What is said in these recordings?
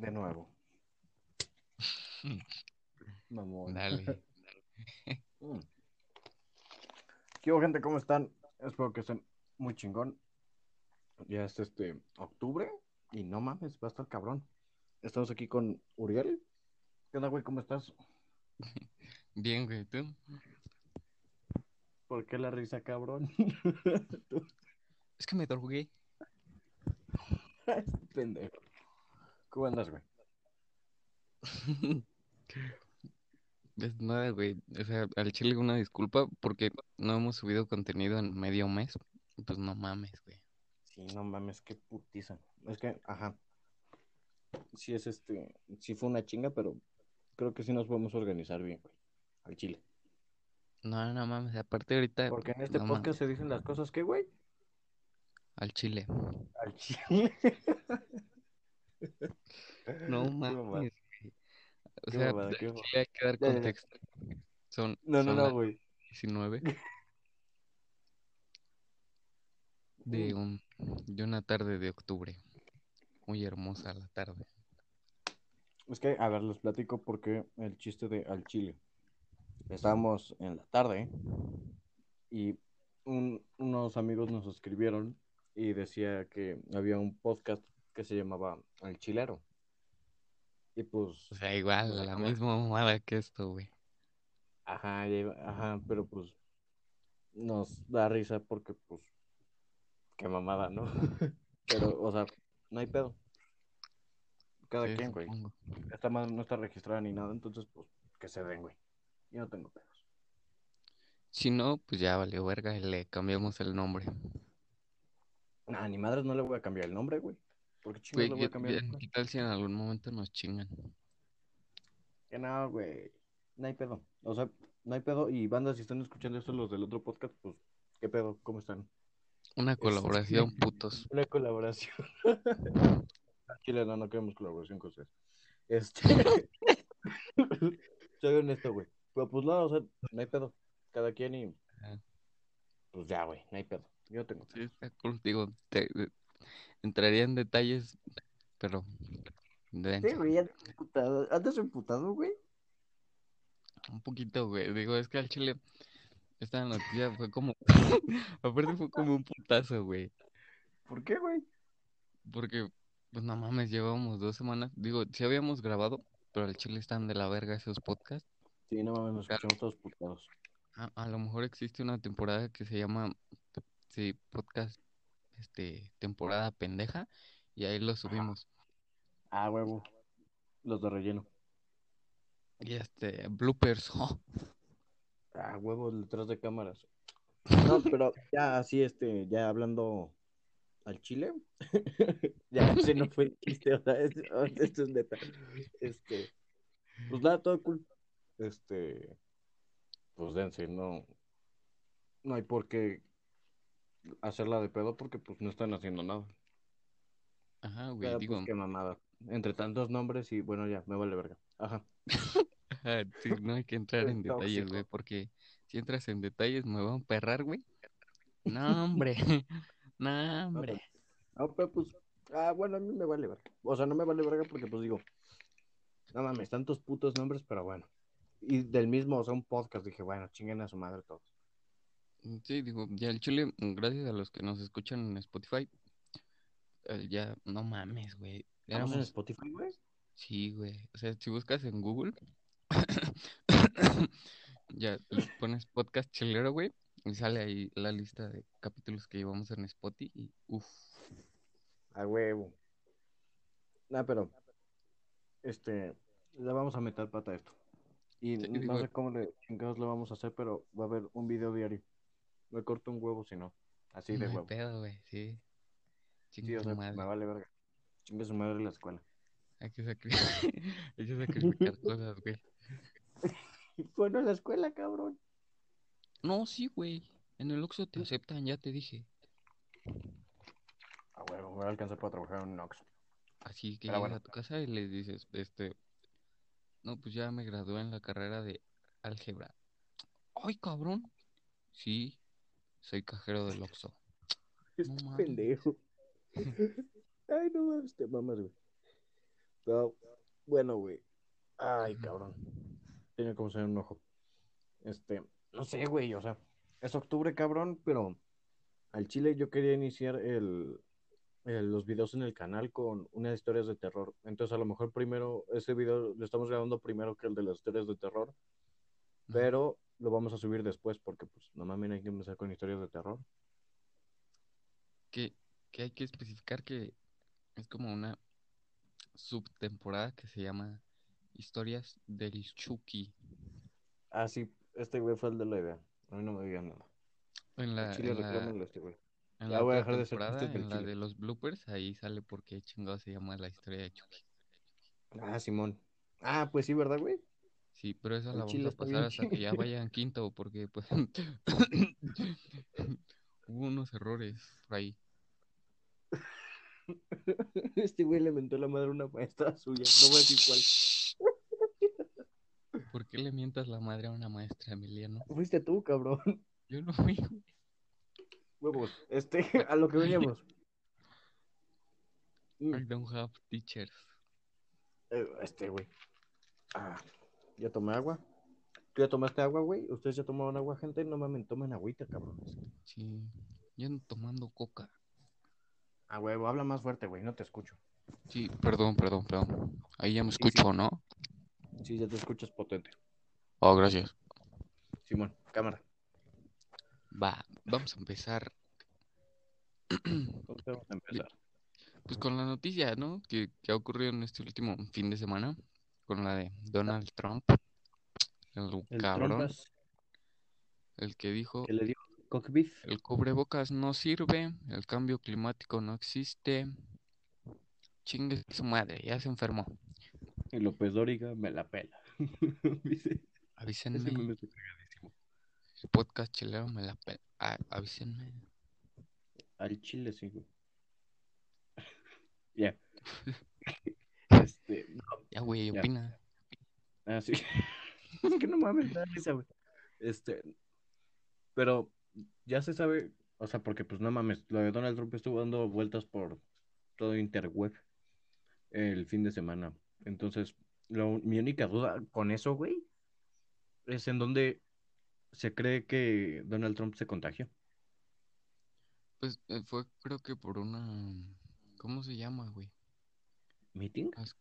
De nuevo. Mamón. Dale. Mm. ¿Qué hubo, gente? ¿Cómo están? Espero que estén muy chingón. Ya es este octubre y no mames, va a estar cabrón. Estamos aquí con Uriel. ¿Qué onda, güey? ¿Cómo estás? Bien, güey, ¿tú? ¿Por qué la risa, cabrón? Es que me drogué. Pendejo. ¿Cómo andas, güey? Es nada, güey. O sea, al chile una disculpa porque no hemos subido contenido en medio mes. Pues no mames, güey. Sí, no mames, qué putiza. Es que, ajá. Sí es este, sí fue una chinga, pero creo que sí nos podemos organizar bien, güey. Al chile. No, no mames. Aparte ahorita, Porque en este no podcast mames, se dicen las cosas que, güey, al chile. al chile. No mames. O sea, mamada, hay que dar contexto. Son, No, no, son no, güey. 19 de un, de una tarde de octubre. Muy hermosa la tarde. Es que, a ver, les platico porque el chiste de al chile. Estábamos en la tarde y un- unos amigos nos escribieron y decía que había un podcast que se llamaba El Chilero. Y pues, O sea, igual, pues, la misma mamada que esto, güey. ajá, ajá, pero pues nos da risa porque pues, qué mamada, ¿no? Pero, o sea, no hay pedo. Cada Sí, quien, güey. Esta madre no está registrada ni nada, entonces pues que se den, güey. Yo no tengo pedos. Si no, pues ya valió verga y le cambiamos el nombre. Nah, ni madres no le voy a cambiar el nombre, güey. ¿Por qué chingados Güey, le voy a ¿qué, cambiar qué- tal si en algún momento nos chingan? Que no, güey. No hay pedo. O sea, no hay pedo. Y bandas, si están escuchando esto, los del otro podcast, pues, ¿qué pedo? ¿Cómo están? Una Este, colaboración, putos. una colaboración. Chile, no, no queremos colaboración con ustedes. Este. Soy honesto, güey. Pero pues no, o sea, no hay pedo. Cada quien y. Pues ya, güey, no hay pedo. Yo tengo Sí, está cool. Digo, te- entraría en detalles, pero Sí, güey, andas emputado. ¿Andas emputado, güey? Un poquito, güey. Digo, es que al chile esta noticia fue como... Aparte fue como un putazo, güey. ¿Por qué, güey? Porque, pues no mames, llevábamos dos semanas. Digo, sí habíamos grabado, pero al chile están de la verga esos podcasts. Sí, no mames, nos Claro. escuchamos todos putados. A, a lo mejor existe una temporada que se llama, sí, podcast, este, temporada pendeja, y ahí lo subimos. Ah, huevo. Los de relleno. Y este, bloopers, oh, Ah, huevo, detrás de cámaras. No, pero ya así, este, ya hablando al chile. ya, ese no fue el chiste, o sea, es- esto es neta. Este, pues nada, todo cool. Este, pues dense, no, no hay por qué hacerla de pedo porque pues no están haciendo nada. ajá, güey, Pero digo, pues qué mamada. Entre tantos nombres y bueno, ya, me vale verga. Ajá. ajá, sí, no hay que entrar en detalles, güey, porque si entras en detalles me van a emperrar, güey. No, hombre, no, hombre. No, pero pues, ah, bueno, a mí me vale verga. O sea, no me vale verga porque pues digo, no mames, tantos putos nombres, pero bueno. Y del mismo, o sea, un podcast, dije, bueno, chinguen a su madre todos. Sí, digo, ya el chile, gracias a los que nos escuchan en Spotify, eh, ya, no mames, güey, ¿Estamos en Spotify, güey? sí, güey, o sea, si buscas en Google, ya pones podcast chilero, güey, y sale ahí la lista de capítulos que llevamos en Spotify, y uff, A huevo. Nah, pero, este, le vamos a meter pata a esto. Y Sí, no digo- sé cómo le chingados lo vamos a hacer, pero va a haber un video diario. Me corto un huevo si no. Así de no huevo. pedo, güey, sí, Sí, o su sea, madre, me vale verga. Chingue su madre la escuela. hay que sacrificar, hay que sacrificar cosas, güey. Bueno, la escuela, cabrón. No, sí, güey, en el Oxxo te aceptan, ya te dije, A huevo, me va a alcanzar para trabajar en un Oxxo. Así que llegas bueno. a tu casa y le dices, este, no, pues ya me gradué en la carrera de álgebra. ¡Ay, cabrón! Sí, soy cajero del Oxxo. Este pendejo. Ay, no mames, te mamas, güey. Pero, bueno, güey. Ay, cabrón. Tiene como ser un ojo. Este, no sé, güey, o sea, es octubre, cabrón, pero al chile yo quería iniciar el, el- los videos en el canal con unas historias de terror. Entonces, a lo mejor primero, ese video lo estamos grabando primero que el de las historias de terror, pero lo vamos a subir después porque, pues, no mames, hay que empezar con historias de terror. Que, que hay que especificar que es como una subtemporada que se llama Historias del Chucky. Ah, sí, este güey fue el de la idea. A mí no me digan nada. En la, chile en la, este güey. en la voy a dejar de del en la de los bloopers, ahí sale por qué chingado se llama la historia de Chucky. Ah, Simón. Ah, pues sí, ¿verdad, güey? Sí, pero esa Al la vamos a pasar hasta que ya vayan quinto, porque pues hubo unos errores ahí. Este güey le mentó la madre a una maestra suya. No voy a decir cuál. ¿Por qué le mientas la madre a una maestra, Emiliano? Fuiste tú, cabrón. Yo no fui. Huevos. Este, a lo que veníamos. I don't have teachers. eh, Este, güey. Ah, ya tomé agua. ¿Tú ya tomaste agua, güey? ¿Ustedes ya tomaron agua, gente? No mames, tomen agüita, cabrones. Sí, yo ando tomando coca. Ah, huevo, habla más fuerte, güey, no te escucho. Sí, perdón, perdón, perdón. Ahí ya me Sí, escucho, ¿no? Sí, ya te escuchas potente. Oh, gracias. Simón, cámara. Va, vamos a empezar ¿Cómo te vamos a empezar? pues con la noticia, ¿no? Que, que ha ocurrido en este último fin de semana con la de Donald Trump, el, El cabrón, trompas el que dijo que le dio el cubrebocas no sirve, el cambio climático no existe, chingue su madre, ya se enfermó. Y López Dóriga me la pela. Avísenme, el podcast chileno me la pe- a- avísenme. Al chile, sí, güey. Ya. Este, no, Ya, güey, opina. ah, sí. es que no mames, da risa, güey. Este, pero ya se sabe, o sea, porque pues no mames, lo de Donald Trump estuvo dando vueltas por todo interweb el fin de semana. Entonces, lo- mi única duda con eso, güey, es en donde se cree que Donald Trump se contagió. Pues eh, fue creo que por una... ¿Cómo se llama, güey? ¿Meeting? Es-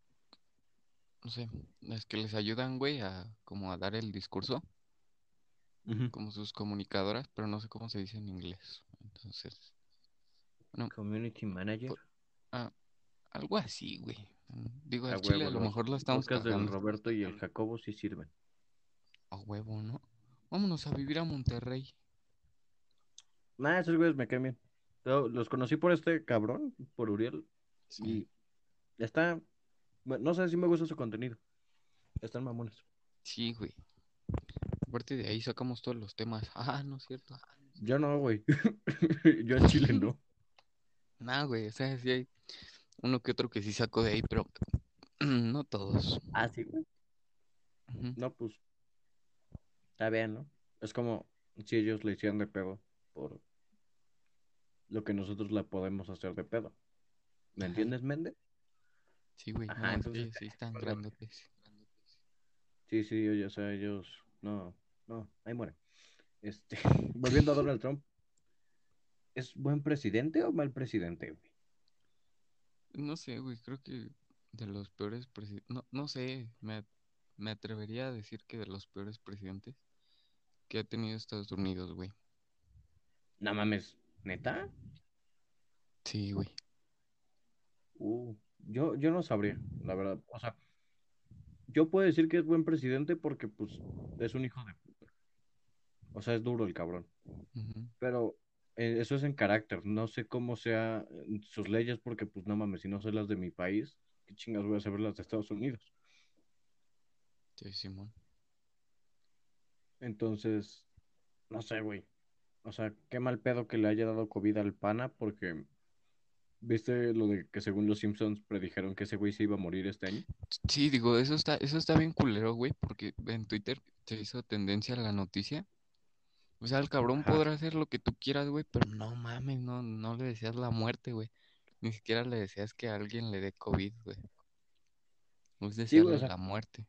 No sé, es que les ayudan, güey, a como a dar el discurso, como sus comunicadoras, pero no sé cómo se dice en inglés. Entonces, bueno, Community Manager. ah, algo así, güey. Digo, A chile a huevo, lo los mejor la estamos del. Roberto y el Jacobo sí sirven. A huevo, ¿no? Vámonos a vivir a Monterrey. Nah, esos güeyes me caen bien. Los conocí por este cabrón, por Uriel, Sí, está, bueno, no sé si me gusta su contenido. Están mamones. sí, güey. Aparte de ahí sacamos todos los temas. Ah, no es cierto. Yo no, güey. Yo en Chile no. Nah, güey, o sea, sí hay uno que otro que sí saco de ahí, pero no todos. Ah, sí, güey. No, pues, está bien, ¿no? Es como si ellos le hicieran de pedo por lo que nosotros la podemos hacer de pedo. ¿Me Ajá. entiendes, Méndez? Sí, güey, Ajá, no, entonces, sí están perdón. grandotes. Sí, sí, oye, o sea, ellos, no, no, ahí muere. Este, volviendo a Donald Trump, ¿es buen presidente o mal presidente, güey? No sé, güey, creo que de los peores presidentes, no, no sé, me, me atrevería a decir que de los peores presidentes que ha tenido Estados Unidos, güey. No mames, ¿neta? Sí, güey. Uh, yo, yo no sabría, la verdad. O sea, yo puedo decir que es buen presidente porque, pues, es un hijo de puta. O sea, es duro el cabrón. Pero eh, eso es en carácter. No sé cómo sea sus leyes porque, pues, no mames, si no sé las de mi país, ¿qué chingas voy a saber las de Estados Unidos? Sí, Simón. Entonces, no sé, güey. O sea, qué mal pedo que le haya dado COVID al pana porque, ¿viste lo de que según los Simpsons predijeron que ese güey se iba a morir este año? Sí, digo, eso está, eso está bien culero, güey, porque en Twitter se hizo tendencia la noticia. O sea, el cabrón Ajá. podrá hacer lo que tú quieras, güey, pero no mames, no, no le deseas la muerte, güey. Ni siquiera le deseas que a alguien le dé COVID, güey. Es Sí, desearle güey, o sea, la muerte.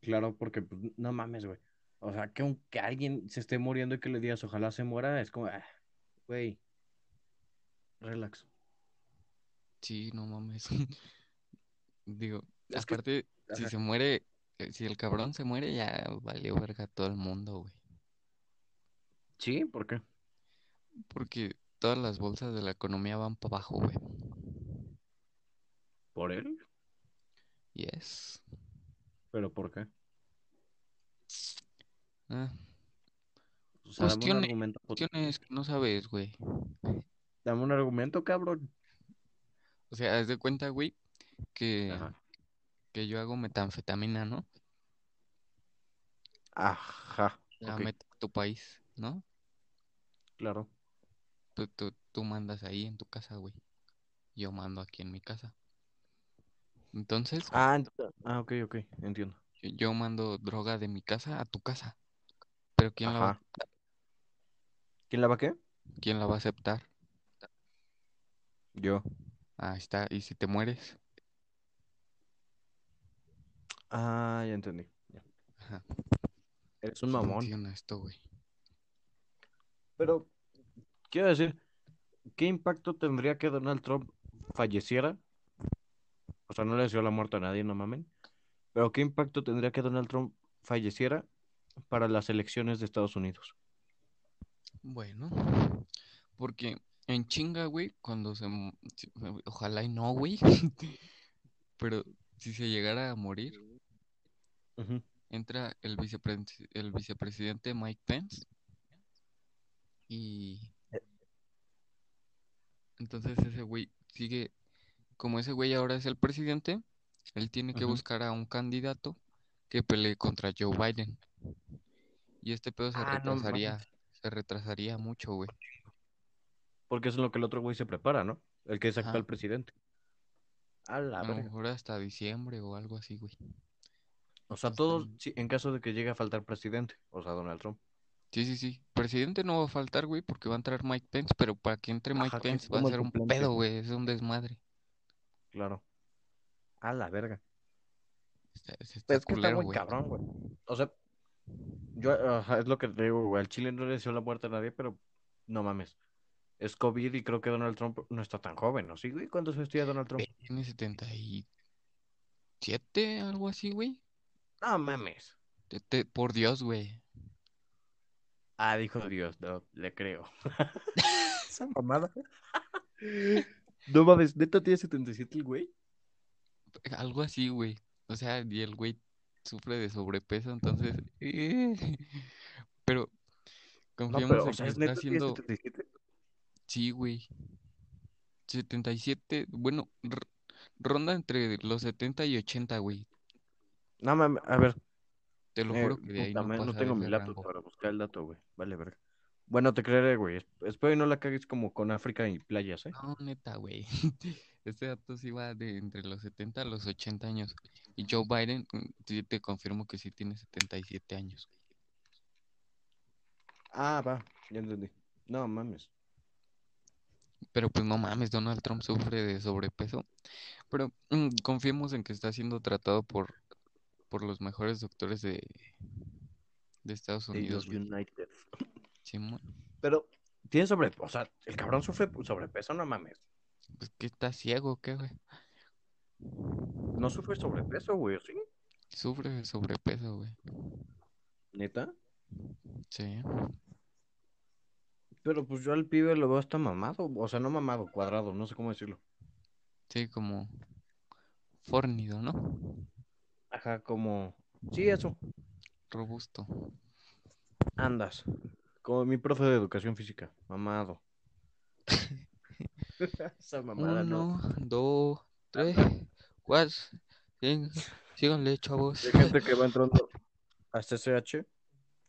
claro, porque pues, no mames, güey. O sea, que aunque alguien se esté muriendo y que le digas ojalá se muera, es como, ah, güey, relax. Sí, no mames. Digo, Es que, aparte, si ajá. se muere, eh, si el cabrón se muere, ya valió verga todo el mundo, güey. Sí, ¿por qué? Porque todas las bolsas de la economía van para abajo, güey. ¿Por él? Yes. ¿Pero por qué? Ah, O sea, dame un argumento. cuestiones que no sabes, güey. Dame un argumento, cabrón. O sea, haz de cuenta, güey, que, Ajá. que yo hago metanfetamina, ¿no? Ajá, La meto a tu país, ¿no? claro. Tú, tú, tú mandas ahí en tu casa, güey. Yo mando aquí en mi casa. Entonces, Ah, ent- ah, ok, ok, entiendo. yo, yo mando droga de mi casa a tu casa. Pero ¿quién la va, Ajá. ¿Quién la va a qué? quién la va a aceptar? Yo. Ahí está. ¿Y si te mueres? Ah, ya entendí. ya. Ajá. Eres un mamón. funciona esto, güey. Pero, quiero decir, ¿qué impacto tendría que Donald Trump falleciera? O sea, no le deseó la muerte a nadie, no mamen. Pero, ¿qué impacto tendría que Donald Trump falleciera para las elecciones de Estados Unidos? Bueno, porque en chinga, güey, cuando se... Ojalá y no, güey. Pero si se llegara a morir, entra el vicepre- el vicepresidente Mike Pence y entonces ese güey sigue, como ese güey ahora es el presidente, él tiene que buscar a un candidato que pelee contra Joe Biden. Y este pedo se Ah, retrasaría, se retrasaría mucho, güey. Porque es en lo que el otro güey se prepara, ¿no? El que es Ajá. actual presidente. A la A lo verga. mejor hasta diciembre o algo así, güey. O sea, Hasta todos, sí, en caso de que llegue a faltar presidente, o sea, Donald Trump. Sí, sí, sí. Presidente no va a faltar, güey, porque va a entrar Mike Pence, pero para que entre Mike Ajá, Pence va a ser un suplente. pedo, güey, es un desmadre. Claro. A la verga. Está, se está es que está muy güey. cabrón, güey. O sea, yo, es lo que te digo, güey. Al Chile no le deseo la muerte a nadie, pero no mames. Es COVID y creo que Donald Trump no está tan joven, ¿no? ¿Sí, güey? ¿Cuántos años tiene Donald Trump? Tiene 77, algo así, güey. No mames. Te- te- por Dios, güey. Ah, dijo Dios, no, le creo. Esa mamada. No mames, ¿neta tiene 77 el güey? Algo así, güey. O sea, y el güey sufre de sobrepeso, entonces... eh, Pero No, confiamos o en sea, que ¿es está haciendo... 77? Sí, güey. 77, bueno, r- ronda entre los 70 y 80, güey. No mames, a ver. Te lo Eh, juro que de ahí puta, no no pasa tengo mi ese laptop rango. para buscar el dato, güey. Vale, verga. Bueno, te creeré, güey. Es- Espero y no la cagues como con África y playas, ¿eh? No, neta, güey. Este dato sí va de entre los 70 a los 80 años. Y Joe Biden, mm, sí te confirmo que sí tiene 77 años. Ah, va, ya entendí. No mames. Pero pues no mames, Donald Trump sufre de sobrepeso. Pero mm, confiemos en que está siendo tratado por, por los mejores doctores de, de Estados De Unidos, los. United. Pero, tiene sobrepeso. O sea, el cabrón sufre sobrepeso, no mames. Pues que está ciego, ¿qué, güey? No sufre sobrepeso, güey, ¿sí? Sufre de sobrepeso, güey. ¿Neta? Sí. Pero pues yo al pibe lo veo hasta mamado. O sea, no mamado, cuadrado, no sé cómo decirlo. Sí, como fornido, ¿no? Ajá, como... Sí, eso. Robusto. Andas. Como mi profe de educación física. Mamado. Esa mamada no. Uno, dos, tres, cuatro. Síganle, chavos. Hay gente que va entrando a CCH.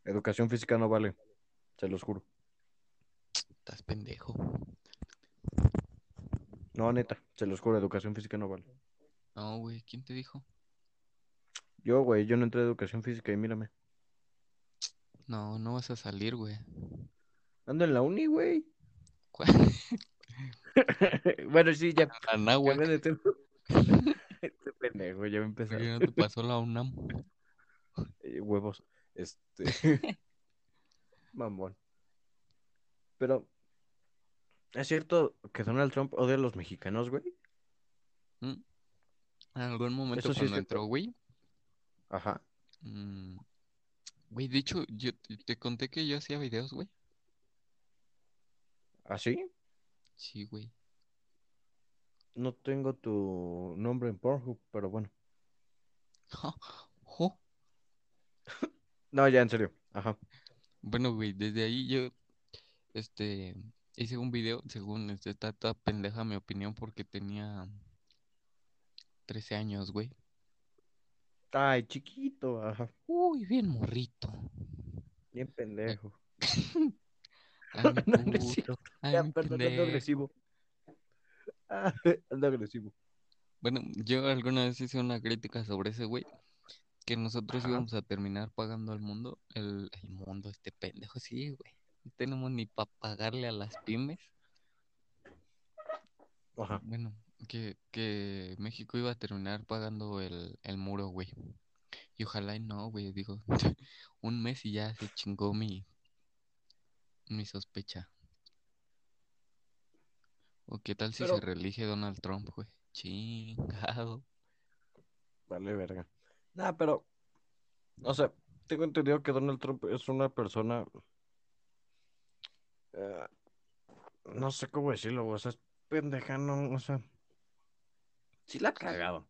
Educación física no vale. Se los juro. Estás pendejo. No, neta, se los juro, educación física no vale. No, güey, ¿quién te dijo? Yo, güey, yo no entré a educación física y mírame. No, no vas a salir, güey. Ando en la uni, güey. Bueno, sí, ya. Anáhuac. cambié de tema. pendejo, ya me ¿Por empezaron. qué no te pasó la UNAM? Eh, huevos. Este. Mamón. Pero. ¿Es cierto que Donald Trump odia a los mexicanos, güey? ¿Mm? En algún momento Eso sí cuando entró, güey. Ajá. mm, Güey, de hecho, yo te, conté que yo hacía videos, güey. ¿Así? Sí, güey. No tengo tu nombre en Pornhub, pero bueno. Jo. No, ya, en serio. Ajá. Bueno, güey, desde ahí yo, este, hice un video, según este, está toda pendeja mi opinión, porque tenía 13 años, güey. Ay, chiquito, ajá. Uy, bien morrito. Bien pendejo. Ay, mi. Ay, Ya, mi perdón, ando agresivo. Ah, ando agresivo. Bueno, yo alguna vez hice una crítica sobre ese güey, que nosotros Ajá. íbamos a terminar pagando al mundo, el, el mundo, este pendejo, sí, güey. No tenemos ni para pagarle a las pymes. Ajá. Bueno, que, que México iba a terminar pagando el, el muro, güey. Y ojalá y no, güey, digo, un mes y ya se chingó mi, mi sospecha. ¿O qué tal si Pero- se reelige Donald Trump, güey? Chingado. Vale, verga. Nah, pero. O sea, tengo entendido que Donald Trump es una persona. Eh, no sé cómo decirlo, o sea, es pendeja, no, o sea. Sí la ha cagado.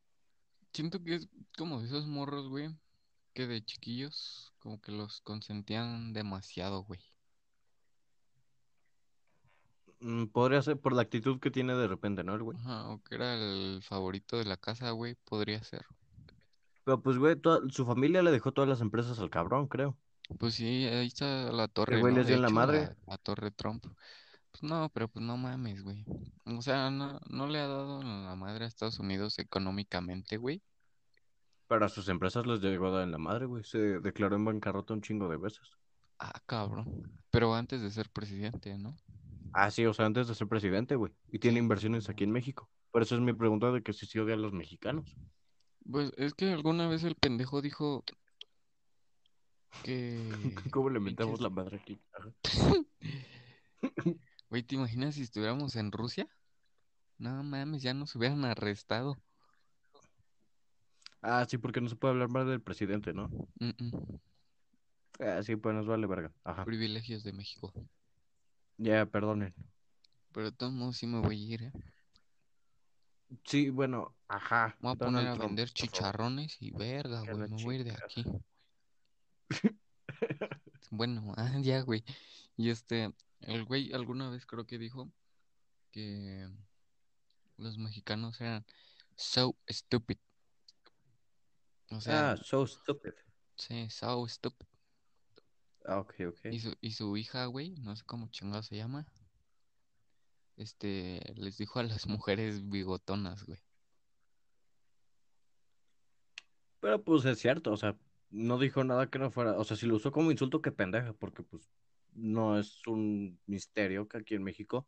Siento que es como de esos morros, güey, que de chiquillos como que los consentían demasiado, güey. Mm, Podría ser por la actitud que tiene de repente, ¿no, el güey? Ajá, o que era el favorito de la casa, güey, podría ser. Pero pues, güey, toda- su familia le dejó todas las empresas al cabrón, creo. Pues sí, ahí está la torre, El güey ¿no? les De dio en la hecho, madre. la, la torre Trump. Pues no, pero pues no mames, güey. O sea, no, no le ha dado en la madre a Estados Unidos económicamente, güey. Pero a sus empresas les llegó a dar en la madre, güey. Se declaró en bancarrota un chingo de veces. Ah, cabrón. Pero antes de ser presidente, ¿no? Ah, sí, o sea, antes de ser presidente, güey. Y tiene Sí. inversiones aquí en México. Por eso es mi pregunta de que si sí odia a los mexicanos. Pues es que alguna vez el pendejo dijo que... ¿Cómo le metemos pinches- la madre aquí? Güey, ¿te imaginas si estuviéramos en Rusia? No mames, ya nos hubieran arrestado. Ah, sí, porque no se puede hablar mal del presidente, ¿no? Mm, mm. Ah, sí, pues nos vale verga. Ajá. Privilegios de México. Ya, perdonen. Pero de todos modos sí me voy a ir, ¿eh? Sí, bueno, ajá. Me voy a Donald poner a Trump, vender chicharrones y verga, güey, me voy a ir de aquí. Bueno, ah, ya, güey. Y este, el güey alguna vez creo que dijo que los mexicanos eran so stupid. O sea, Ah, so stupid. sí, so stupid. Ah, ok, ok. Y su, y su hija, güey, no sé cómo chingado se llama. Este, les dijo a las mujeres bigotonas, güey. Pero pues es cierto, o sea, no dijo nada que no fuera, o sea, si lo usó como insulto, qué pendeja, porque pues no es un misterio que aquí en México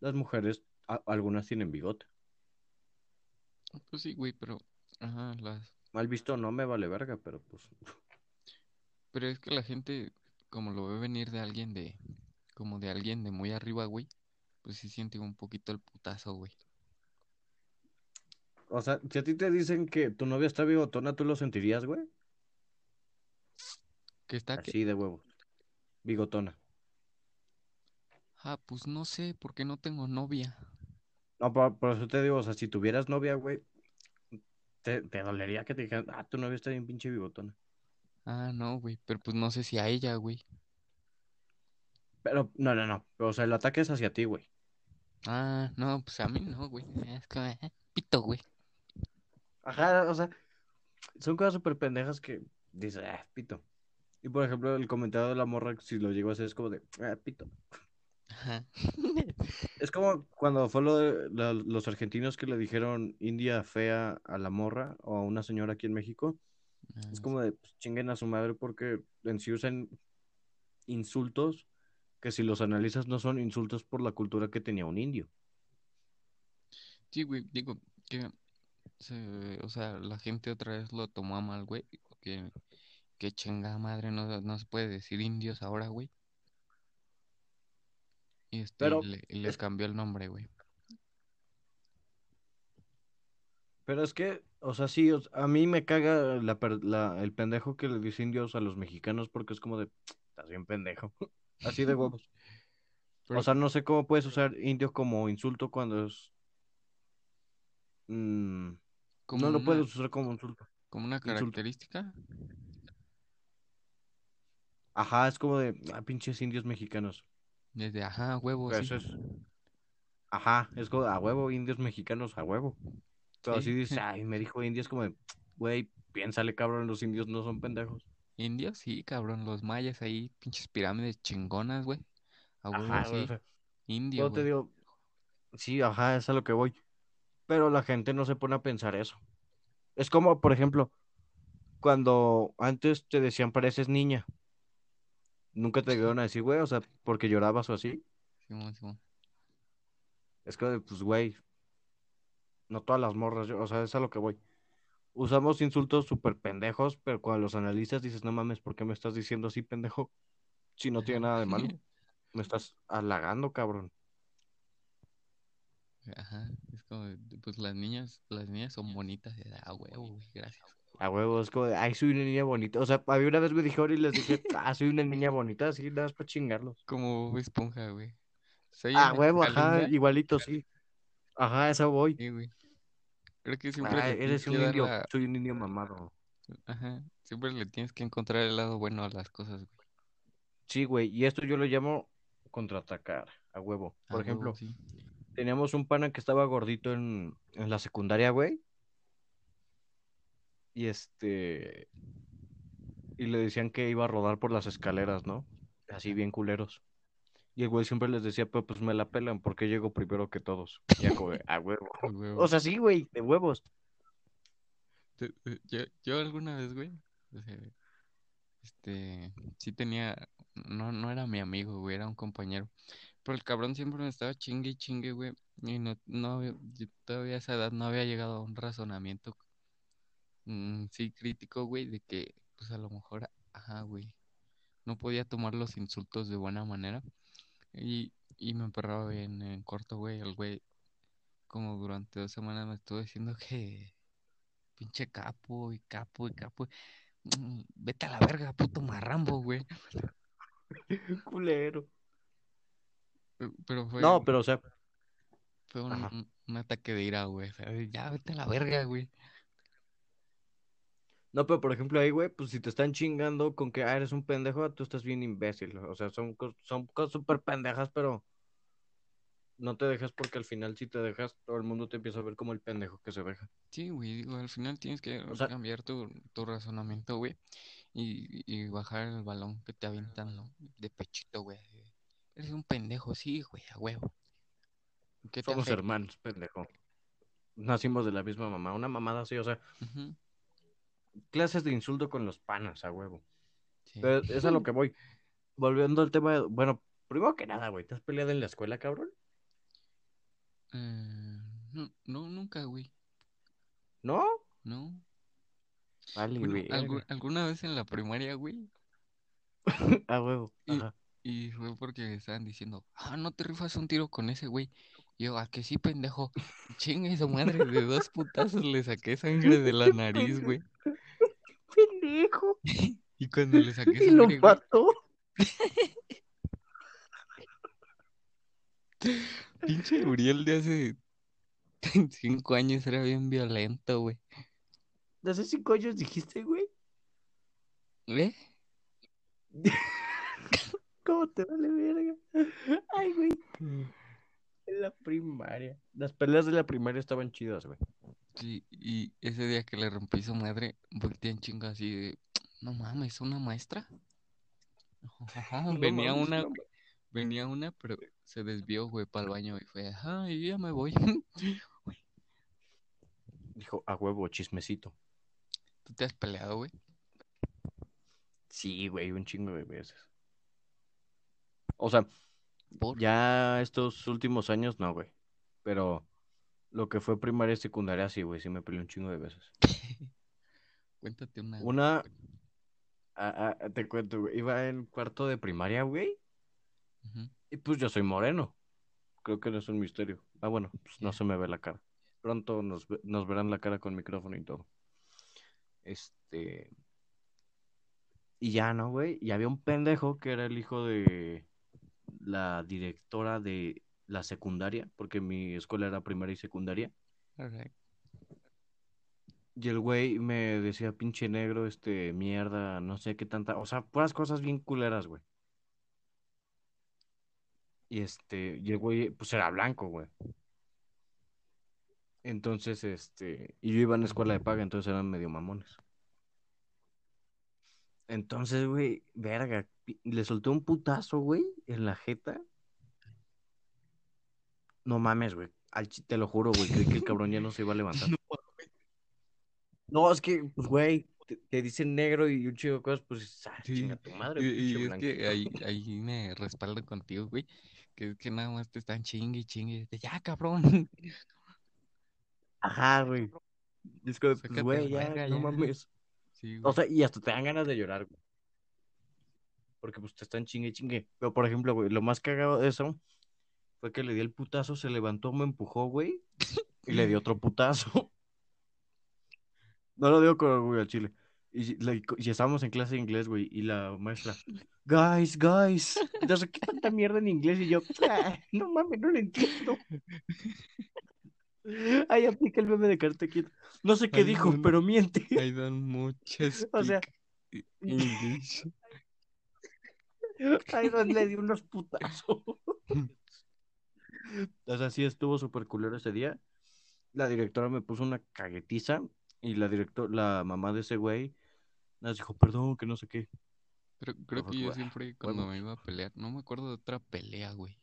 las mujeres, a- algunas tienen bigote. Pues sí, güey, pero, ajá, las, Mal visto no me vale verga, pero pues, pero es que la gente, como lo ve venir de alguien de, como de alguien de muy arriba, güey, pues sí siente un poquito el putazo, güey. o sea, si a ti te dicen que tu novia está bigotona, ¿tú lo sentirías, güey? ¿Qué está que? Así de huevos. Bigotona. Ah, pues no sé, porque no tengo novia. No, por, por eso te digo, o sea, si tuvieras novia, güey, te, te dolería que te dijeran, ah, tu novia está bien pinche bigotona. Ah, no, güey, pero pues no sé si a ella, güey. Pero, no, no, no, o sea, el ataque es hacia ti, güey. Ah, no, pues a mí no, güey. Es como, eh, pito, güey. Ajá, o sea, son cosas súper pendejas que dices, ah, pito. Y por ejemplo, el comentario de la morra, si lo llego a hacer, es como de, ah, pito. Ajá. Es como cuando fue lo de la- los argentinos que le dijeron India fea a la morra o a una señora aquí en México. Es Ah, como de, pues, chinguen a su madre porque en sí usan insultos que si los analizas no son insultos por la cultura que tenía un indio. Sí, güey, digo que se- o sea, la gente otra vez lo tomó a mal, güey. Que, que chingada madre, no, no se puede decir indios ahora, güey. Y este, Pero le, les es, cambió el nombre, güey. pero es que, o sea, sí, a mí me caga la, per- la- el pendejo que le dice indios a los mexicanos porque es como de, estás bien pendejo. Así de huevos. O sea, no sé cómo puedes usar indio como insulto cuando es... mm, como no lo una, puedes usar como insulto. como una Insulto. Ajá, es como de, ah, pinches indios mexicanos. Desde, ajá, huevo, Pero sí. eso es, ajá, es como, a huevo, indios mexicanos, a huevo. Pero así Sí. dice, ay, me dijo indios como de, güey, piénsale, cabrón, los indios no son pendejos. Indios, sí, cabrón. Los mayas ahí, pinches pirámides chingonas, güey. A huevo, Ajá, o sí. sea, Indio, yo te digo, sí, ajá, es a lo que voy. Pero la gente no se pone a pensar eso. Es como, por ejemplo, cuando antes te decían pareces niña, nunca te llegaron a decir, güey, o sea, porque llorabas o así. Simón, Simón. Es que, pues, güey, no todas las morras, yo- o sea, es a lo que voy. Usamos insultos súper pendejos, pero cuando los analizas dices, no mames, ¿por qué me estás diciendo así, pendejo? Si no tiene nada de malo, me estás halagando, cabrón. Ajá, es como, de, pues las niñas, las niñas son bonitas, y, ah, huevo, güey, gracias. A huevo, es como de, ay, soy una niña bonita. O sea, a mí una vez me dijeron y les dije, ah, soy una niña bonita, así, nada más para chingarlos. Como Esponja, güey. Soy Ah, huevo, ajá, igualito, sí. Ajá, a eso voy. Sí, güey. Creo que siempre Ah, eres un indio, la, soy un indio mamado. ajá, siempre le tienes que encontrar el lado bueno a las cosas, güey. Sí, güey, y esto yo lo llamo contraatacar, a huevo. A Por huevo, ejemplo, sí. teníamos un pana que estaba gordito en, en la secundaria, güey. Y este, y le decían que iba a rodar por las escaleras, ¿no? Así bien culeros. Y el güey siempre les decía, pues, pues me la pelan porque llego primero que todos. Ya a huevo. O sea, sí, güey, de huevos. Te- Yo, yo alguna vez, güey, este, sí tenía, no, no era mi amigo, güey, era un compañero, pero el cabrón siempre me estaba chingue y chingue, güey, y no, no, todavía a esa edad no había llegado a un razonamiento, mm, sí, crítico, güey, de que, pues a lo mejor, ajá, güey, no podía tomar los insultos de buena manera, y, y me emperraba bien en corto, güey, el güey, como durante dos semanas me estuvo diciendo que pinche capo y capo y capo. Mm, Vete a la verga, puto marrambo, güey. Culero. Pe- Pero fue, No, pero o sea, fue un, un- ataque de ira, güey. Ya, vete a la verga, güey. No, pero por ejemplo ahí, güey, pues si te están chingando con que ah, eres un pendejo, tú estás bien imbécil. O sea, son, son cosas súper pendejas, pero no te dejas porque al final si te dejas, todo el mundo te empieza a ver como el pendejo que se deja. Sí, güey, digo, al final tienes que O sea, cambiar tu, tu razonamiento, güey. Y, y bajar el balón que te avientan, ¿no? De pechito, güey. Eres un pendejo, sí, güey, a huevo. ¿Qué te somos hermanos, pendejo. Nacimos de la misma mamá, una mamada así, o sea, clases de insulto con los panas, a huevo. sí. Pero es a lo que voy. Volviendo al tema, de- bueno, primero que nada, güey, ¿te has peleado en la escuela, cabrón? Eh, no, no, nunca, güey. ¿No? No. Vale, Bueno, algu- alguna vez en la primaria, güey. A huevo, Y, fue porque estaban diciendo, ah, no te rifas un tiro con ese güey. Y yo, a que sí, pendejo. Chinga esa madre, de dos putazos le saqué sangre de la nariz, güey. Pendejo. Y cuando le saqué Y lo mató. pinche Uriel de hace cinco años era bien violento, güey. ¿De hace cinco años dijiste, güey? ¿Eh? ¿Cómo te vale verga? Ay, güey. En la primaria. Las peleas de la primaria estaban chidas, güey. Sí, y ese día que le rompí su madre, volteé en chinga así de, no mames, ¿una maestra? Ajá, No venía mames, una, no venía una, pero se desvió, güey, para el baño y fue, ajá, y ya me voy. Dijo, a huevo, chismecito. ¿Tú te has peleado, güey? Sí, güey, un chingo de veces. O sea, ¿Por? ya estos últimos años no, güey. Pero Lo que fue primaria y secundaria, sí, güey, sí me peleé un chingo de veces. Cuéntate una. Una, a- a- te cuento, güey, iba en cuarto de primaria, güey, y pues yo soy moreno. Creo que no es un misterio. Ah, bueno, pues no se me ve la cara. Pronto nos, nos verán la cara con micrófono y todo. Este. Y ya, ¿no, güey? Y había un pendejo que era el hijo de la directora de la secundaria, porque mi escuela era primaria y secundaria. Alright. Y el güey me decía, pinche negro, este, mierda, no sé qué tanta. O sea, puras cosas bien culeras, güey. Y este, y el güey, pues era blanco, güey. Entonces, este, y yo iba en escuela de paga, entonces eran medio mamones. Entonces, güey, verga, le solté un putazo, güey, en la jeta. No mames, güey. Te lo juro, güey, creí que el cabrón ya no se iba a levantar. No, es que, pues, güey, te, te dicen negro y un chico de cosas, pues, ah, Sí, chinga tu madre, Y, y es que ahí, ahí me respaldo contigo, güey. Que es que nada más te están chingue y chingue. de, Ya, cabrón. Ajá, güey. Es que, pues, güey, ya, no mames. Sí, O sea, y hasta te dan ganas de llorar, güey. Porque, pues, te están chingue y chingue. Pero, por ejemplo, güey, lo más cagado de eso fue que le di el putazo, se levantó, me empujó, güey, y le di otro putazo. No lo digo con orgullo al chile. Y, estábamos en clase de inglés, güey, y la maestra, guys, guys, sé qué tanta mierda en inglés, y yo, "Ah, no mames, no lo entiendo. Ahí aplica el meme de Karate Kid. No sé qué dijo, pero miente. I don't muchas O sea, English. Ahí donde le di unos putazos. O sea, sí estuvo súper culero ese día. La directora me puso una caguetiza y la directora, la mamá de ese güey, nos dijo, perdón, que no sé qué. Pero creo que yo "Ah, siempre cuando huevos". me iba a pelear, no me acuerdo de otra pelea, güey.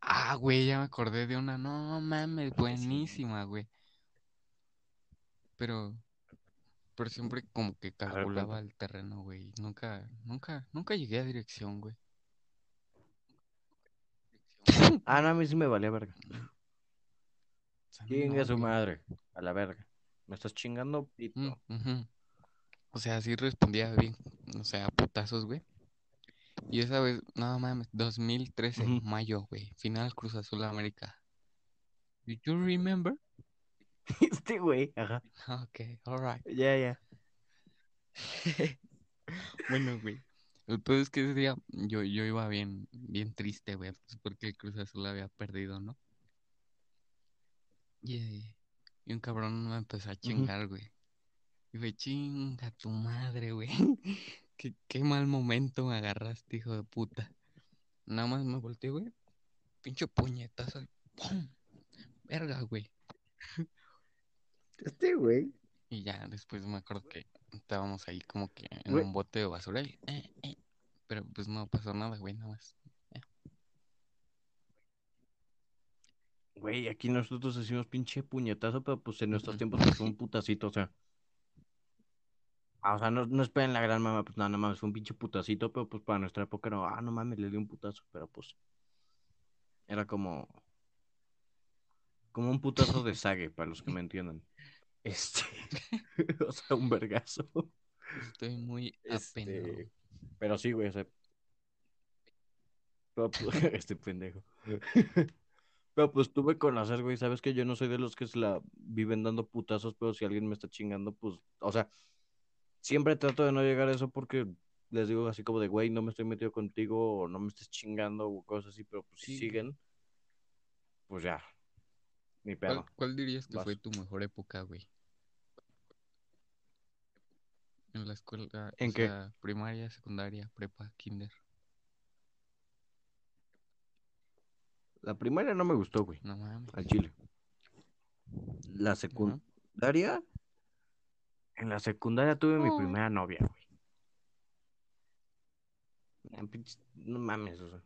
Ah, güey, ya me acordé de una. No mames, buenísima, güey. Pero, pero siempre como que calculaba el terreno, güey. Nunca, nunca, nunca llegué a dirección, güey. Ah, no, a mí sí me valía verga. Chingue a su madre, a la verga. Me estás chingando, pito. Mm. O sea, sí respondía bien, o sea, putazos, güey. Y esa vez, no mames, 2013, Ujú. mayo, güey, final Cruz Azul América. Do you remember? Este güey, ajá. Ok, alright. Ya, ya. Bueno, güey. El peor es que ese día yo, yo iba bien, bien triste, güey, pues porque el Cruz Azul había perdido, ¿no? Y, eh, y un cabrón me empezó a chingar, güey. Y fue, chinga tu madre, güey. Qué, qué mal momento me agarraste, hijo de puta. Nada más me volteé, güey. Pinche puñetazo. y ¡Pum! Verga, güey. Este güey. Y ya después me acuerdo que estábamos ahí como que en Güey. un bote de basura. y, eh, eh, Pero pues no pasó nada, güey, nada más. Güey, aquí nosotros decimos pinche puñetazo, pero pues en nuestros tiempos pues, fue un putacito, o sea. Ah, o sea, no, no esperen la gran mamá, pues nada, nada más fue un pinche putacito, pero pues para nuestra época no, ah, no mames, le di un putazo, pero pues. Era como. Como un putazo de sague, para los que me entiendan. Este. o sea, un vergazo. Estoy muy apenado. Este. Pero sí, güey, o sea. pero, pues, este pendejo. Pero pues tú me conoces, güey, sabes que yo no soy de los que se la viven dando putazos, pero si alguien me está chingando, pues, o sea, siempre trato de no llegar a eso porque les digo así como de, güey, no me estoy metido contigo o no me estés chingando o cosas así, pero pues si siguen, pues ya, ni ¿Cuál, pedo. cuál dirías que Vas. fue tu mejor época, güey? En la escuela, ¿En o qué? sea, primaria, secundaria, prepa, kinder. La primaria no me gustó, güey, No mames. al chile. La secundaria, en la secundaria tuve mi Oh. primera novia, güey. Ah, No mames, o sea.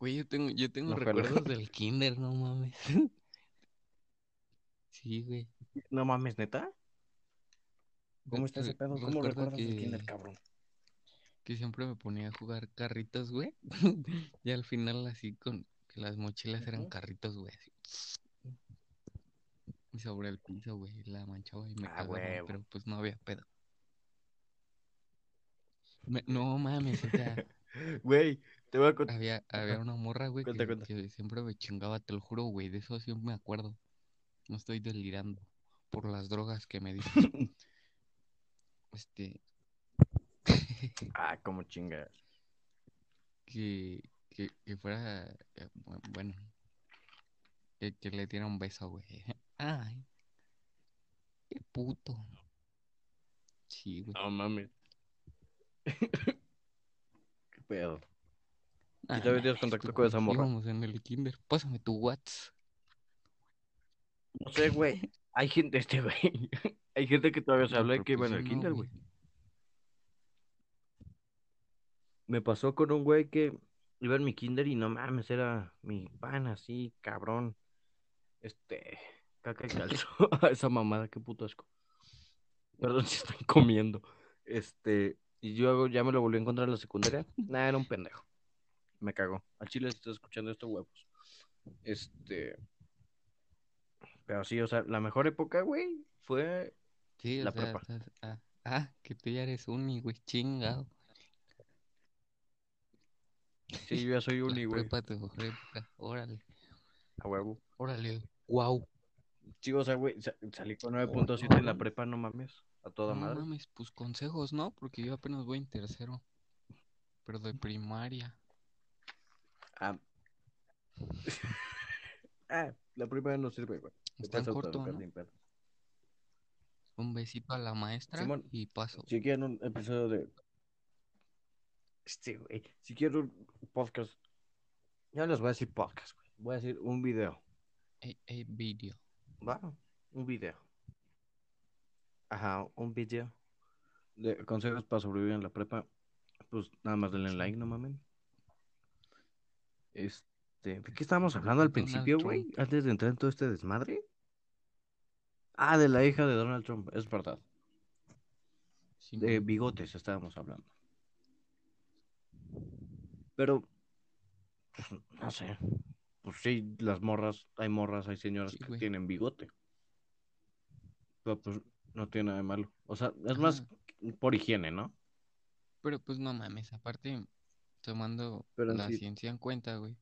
Güey, yo tengo, yo tengo No recuerdos del kinder, no mames. Sí, güey. No mames, neta. ¿Cómo está ese pedo? ¿Cómo recuerdas el kinder, que- cabrón? que siempre me ponía a jugar carritos, güey. y al final así con que las mochilas eran carritos, güey. así. sobre el piso, güey. La manchaba y me Ah, cagaba, pero pues no había pedo. Me- no mames, o sea, Güey, te voy a contar. había, había una morra, güey, Cuenta, que, cuenta. que siempre me chingaba, te lo juro, güey. De eso sí me acuerdo. No estoy delirando por las drogas que me diste. Este, Ah, como chingas. que, que, que fuera, eh, bu- bueno, que, que le diera un beso, güey. Ay, qué puto. Sí, güey. No mames. ¿Qué pedo? Ah, ¿Y mames, contacto con esa morra? Íbamos en el kinder. Pásame tu WhatsApp. No sé, güey. Hay gente, este, güey. Hay gente que todavía se habla de que iba en yo el kinder, güey. Me pasó con un güey que iba en mi kinder y no mames, era mi pan así, cabrón. Este, caca y calzo. Esa mamada, qué puto asco. Perdón si estoy comiendo. Este, y yo ya me lo volví a encontrar en la secundaria. Nah, era un pendejo. Me cagó. Al chile si estás escuchando estos huevos. Este, pero sí, o sea, la mejor época, güey, fue Sí, la sea, prepa. ah, ah, que tú ya eres uni, güey, chingado. Sí, yo ya soy uni, güey. prepa tu mejor época. Órale, A huevo. órale. Wow. Sí, o sea, güey, sa- salí con 9.7 en la prepa, no mames. A toda No madre. mames, pues consejos, ¿no? Porque yo apenas voy en tercero. Pero de primaria. Ah. ah, la primera no sirve, güey. Está en corto. Un besito a la maestra Simón. y paso. Si quieren un episodio de. Este, güey. Si quieren un podcast. Ya les voy a decir podcast, güey. Voy a decir un video. Ey, ey, video. ¿Va? Un video. Ajá, un video. De consejos para sobrevivir en la prepa. Pues nada más denle like, no mamen. Este. ¿De qué estábamos hablando al Donald principio, güey? Antes de entrar en todo este desmadre. Ah, de la hija de Donald Trump, es verdad. Sí, De bigotes estábamos hablando. Pero, pues, no sé. Pues sí, las morras, hay morras, hay señoras Sí, que tienen bigote. Pero pues no tiene nada de malo. O sea, es más por higiene, ¿no? Pero pues no mames, aparte, tomando Pero la sí. ciencia en cuenta, güey.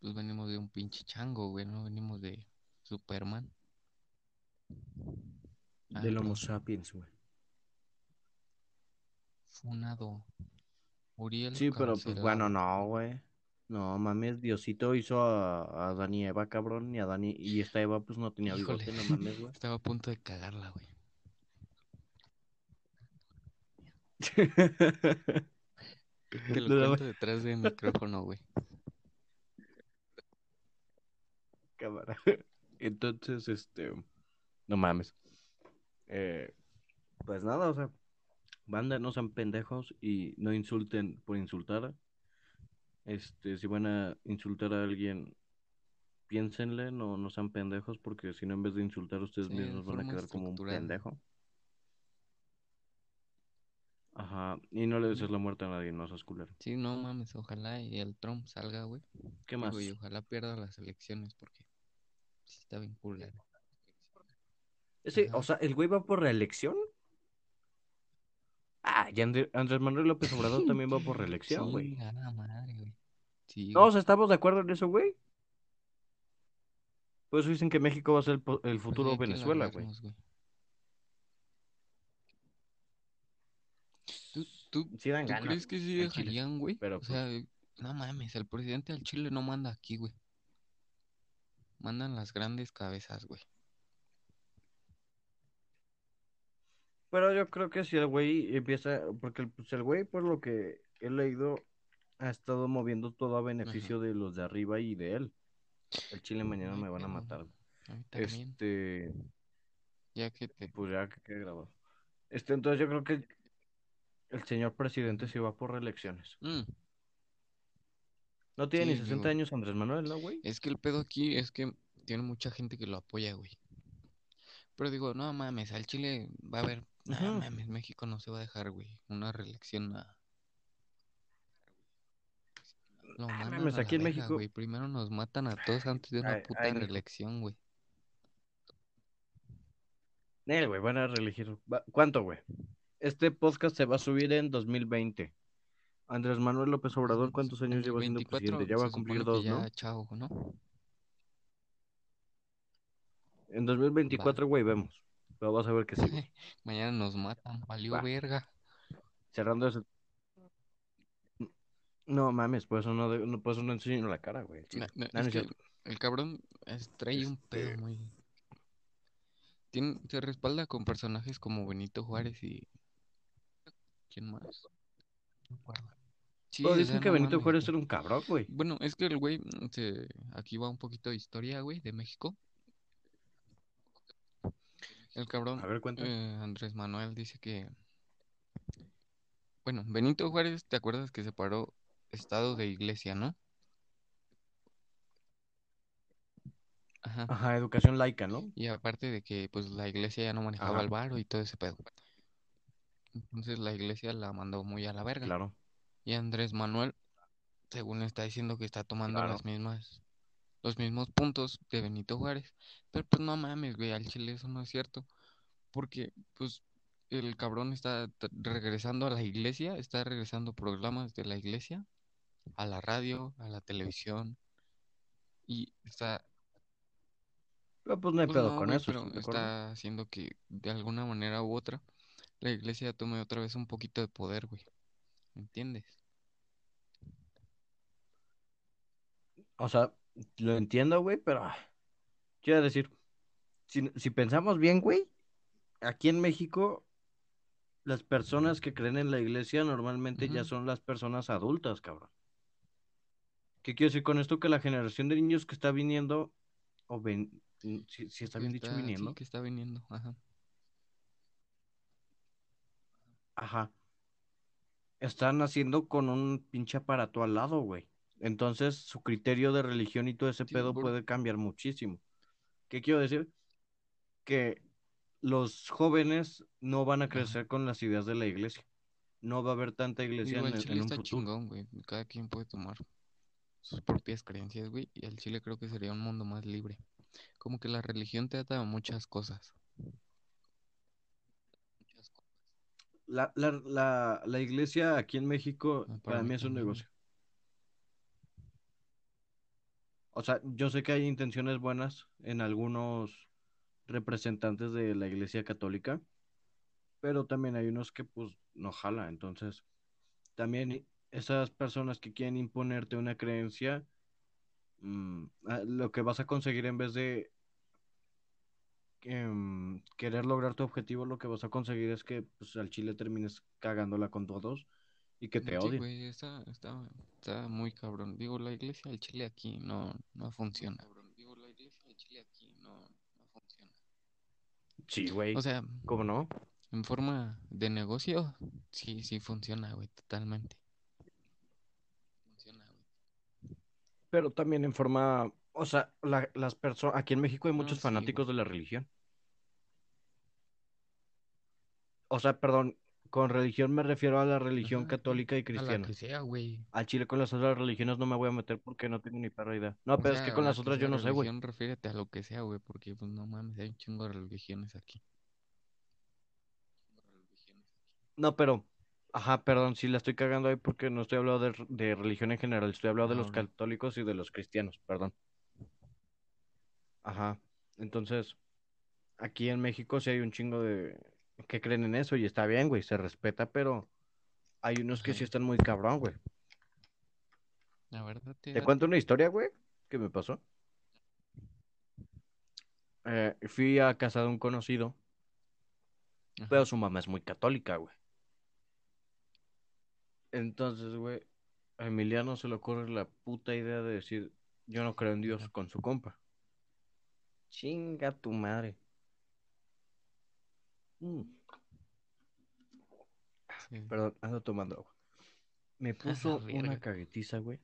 Pues venimos de un pinche chango, güey, no venimos de Superman. Ah, Del Homo sapiens, güey. Funado. Uriel Sí, pero pues bueno, no, güey. No mames, Diosito hizo a, a Adán y Eva, cabrón, y Adán y, y esta Eva pues no tenía Híjole, bigote, no mames, güey. estaba a punto de cagarla, güey. Te lo No, cuento detrás del micrófono, güey. cámara. Entonces, este, no mames. Eh, pues nada, o sea, banda, no sean pendejos y no insulten por insultar. Este, si van a insultar a alguien, piénsenle, no, no sean pendejos, porque si no, en vez de insultar, ustedes Sí, mismos van a quedar como un pendejo. Ajá, y no le desees la muerte a nadie, no seas culero. Sí, no mames, ojalá y el Trump salga, güey. ¿Qué Digo, más? y ojalá pierda las elecciones porque sí está bien culero. Ese, o sea, ¿el güey va por reelección? Ah, y André- Andrés Manuel López Obrador también va por reelección, güey. Chingada madre, güey. Sí, No, o güey. sea, ¿estamos de acuerdo en eso, güey? Por eso dicen que México va a ser el, Pues futuro Venezuela, güey. ¿Tú, tú, Sí dan tú ganas, crees que sí dejarían, güey? pero O sea, no mames, el presidente al Chile no manda aquí, güey. Mandan las grandes cabezas, güey. Pero yo creo que si el güey empieza, porque el, pues, el güey, por lo que he leído, ha estado moviendo todo a beneficio de los de arriba y de él. El Chile mañana Ay, me van a matar. A mí también. Este, Ya que te... pues ya que quede grabado. Este, entonces yo creo que el señor presidente sí va por reelecciones. Mm, No tiene Sí, ni 60 digo- años Andrés Manuel, ¿no, güey? Es que el pedo aquí es que tiene mucha gente que lo apoya, güey. Pero digo, no mames, al Chile va a haber... No Ujú. mames, México no se va a dejar, güey. Una reelección a... Lo Ah, mames, a aquí en México- güey. Primero nos matan a todos antes de una Ay, puta ay, reelección, güey. Eh, güey, van a reelegir. ¿Cuánto, güey? Este podcast se va a subir en 2020. Andrés Manuel López Obrador, ¿cuántos años lleva siendo 2024 presidente? Ya va a cumplir dos, ¿no? ya, chao, ¿no? En 2024, güey, vemos. Pero vas a ver que sí. güey. Mañana nos matan, valió Va. verga. Cerrando ese. No mames, pues eso no, de- no, pues eso no enseño la cara, güey. al chile. Na- na- No, no es es que cierto. el cabrón es- trae un pedo Este- muy... Tiene, se respalda con personajes como Benito Juárez y... ¿Quién más? No me acuerdo. Sí, Todos o dicen sea, que no Benito mames, Juárez güey. era un cabrón, güey. Bueno, es que el güey, mm, se... aquí va un poquito de historia, güey, de México. El cabrón, A ver, eh, Andrés Manuel dice que... Bueno, Benito Juárez, ¿te acuerdas que separó Estado de Iglesia, no? Ajá. Ajá, educación laica, ¿no? Y aparte de que pues la iglesia ya no manejaba Ajá. el varo y todo ese pedo. Entonces la iglesia la mandó muy a la verga. Claro. Y Andrés Manuel, según está diciendo que está tomando Claro. las mismas, los mismos puntos de Benito Juárez. Pero pues no mames, güey, al chile eso no es cierto. Porque pues el cabrón está regresando a la iglesia, está regresando programas de la iglesia, a la radio, a la televisión. Y está Pero pues no hay Pues pedo no, con eso, pero está haciendo que de alguna manera u otra la iglesia tome otra vez un poquito de poder, güey. ¿Me entiendes? O sea, lo entiendo, güey, pero ah, quiero decir, si, si pensamos bien, güey, aquí en México, las personas que creen en la iglesia normalmente ya son las personas adultas, cabrón. ¿Qué quiero decir con esto? Que la generación de niños que está viniendo, o ven, si, si está bien dicho está- sí, viniendo, que está viniendo, ajá. ajá, están haciendo con un pinche aparato al lado, güey. Entonces, su criterio de religión y todo ese Sí, pedo por- puede cambiar muchísimo. ¿Qué quiero decir? Que los jóvenes no van a crecer con las ideas de la iglesia. No va a haber tanta iglesia Digo, en, el en chile un está futuro. chingón, güey. Cada quien puede tomar sus propias creencias, güey. Y el chile creo que sería un mundo más libre. Como que la religión te ata a muchas cosas. Muchas cosas. La, la, la, la iglesia aquí en México, Ah, para mí es un negocio. O sea, yo sé que hay intenciones buenas en algunos representantes de la iglesia católica, pero también hay unos que pues no jala. Entonces, también esas personas que quieren imponerte una creencia, mm, lo que vas a conseguir en vez de em, querer lograr tu objetivo, lo que vas a conseguir es que pues, al chile termines cagándola con todos y que te Sí, odien. güey, está, está, está muy cabrón. Digo, la iglesia del Chile aquí no, no funciona. Digo, la iglesia del Chile aquí no, no funciona. Sí, güey. O sea, ¿Cómo no? en forma de negocio, sí, sí funciona, güey, totalmente. Funciona, güey. Pero también en forma, o sea, la- las personas, aquí en México hay No, muchos sí, fanáticos güey. de la religión. O sea, perdón, con religión me refiero a la religión Ajá, católica y A la cristiana. que sea, güey. Al Chile con las otras religiones no me voy a meter porque no tengo ni perra idea. No, O pero es que con las otras yo no sé, güey. religión, refiérete a lo que sea, güey, porque pues no mames, hay un chingo de religiones aquí. No, pero, ajá, perdón, sí la estoy cagando ahí porque no estoy hablando de, de religión en general, estoy hablando de Ah, los católicos y de los cristianos, perdón. Ajá, entonces, aquí en México sí hay un chingo de que creen en eso y está bien, güey, se respeta, pero hay unos que sí están muy cabrón, güey. La verdad te Te cuento una historia, güey, que me pasó. Eh, fui a casa de un conocido, Ajá. pero su mamá es muy católica, güey. Entonces, güey, a Emiliano se le ocurre la puta idea de decir, yo no creo en Dios con su compa. Chinga tu madre. Mm, Sí. perdón, ando tomando agua. Me puso una caguetiza, güey,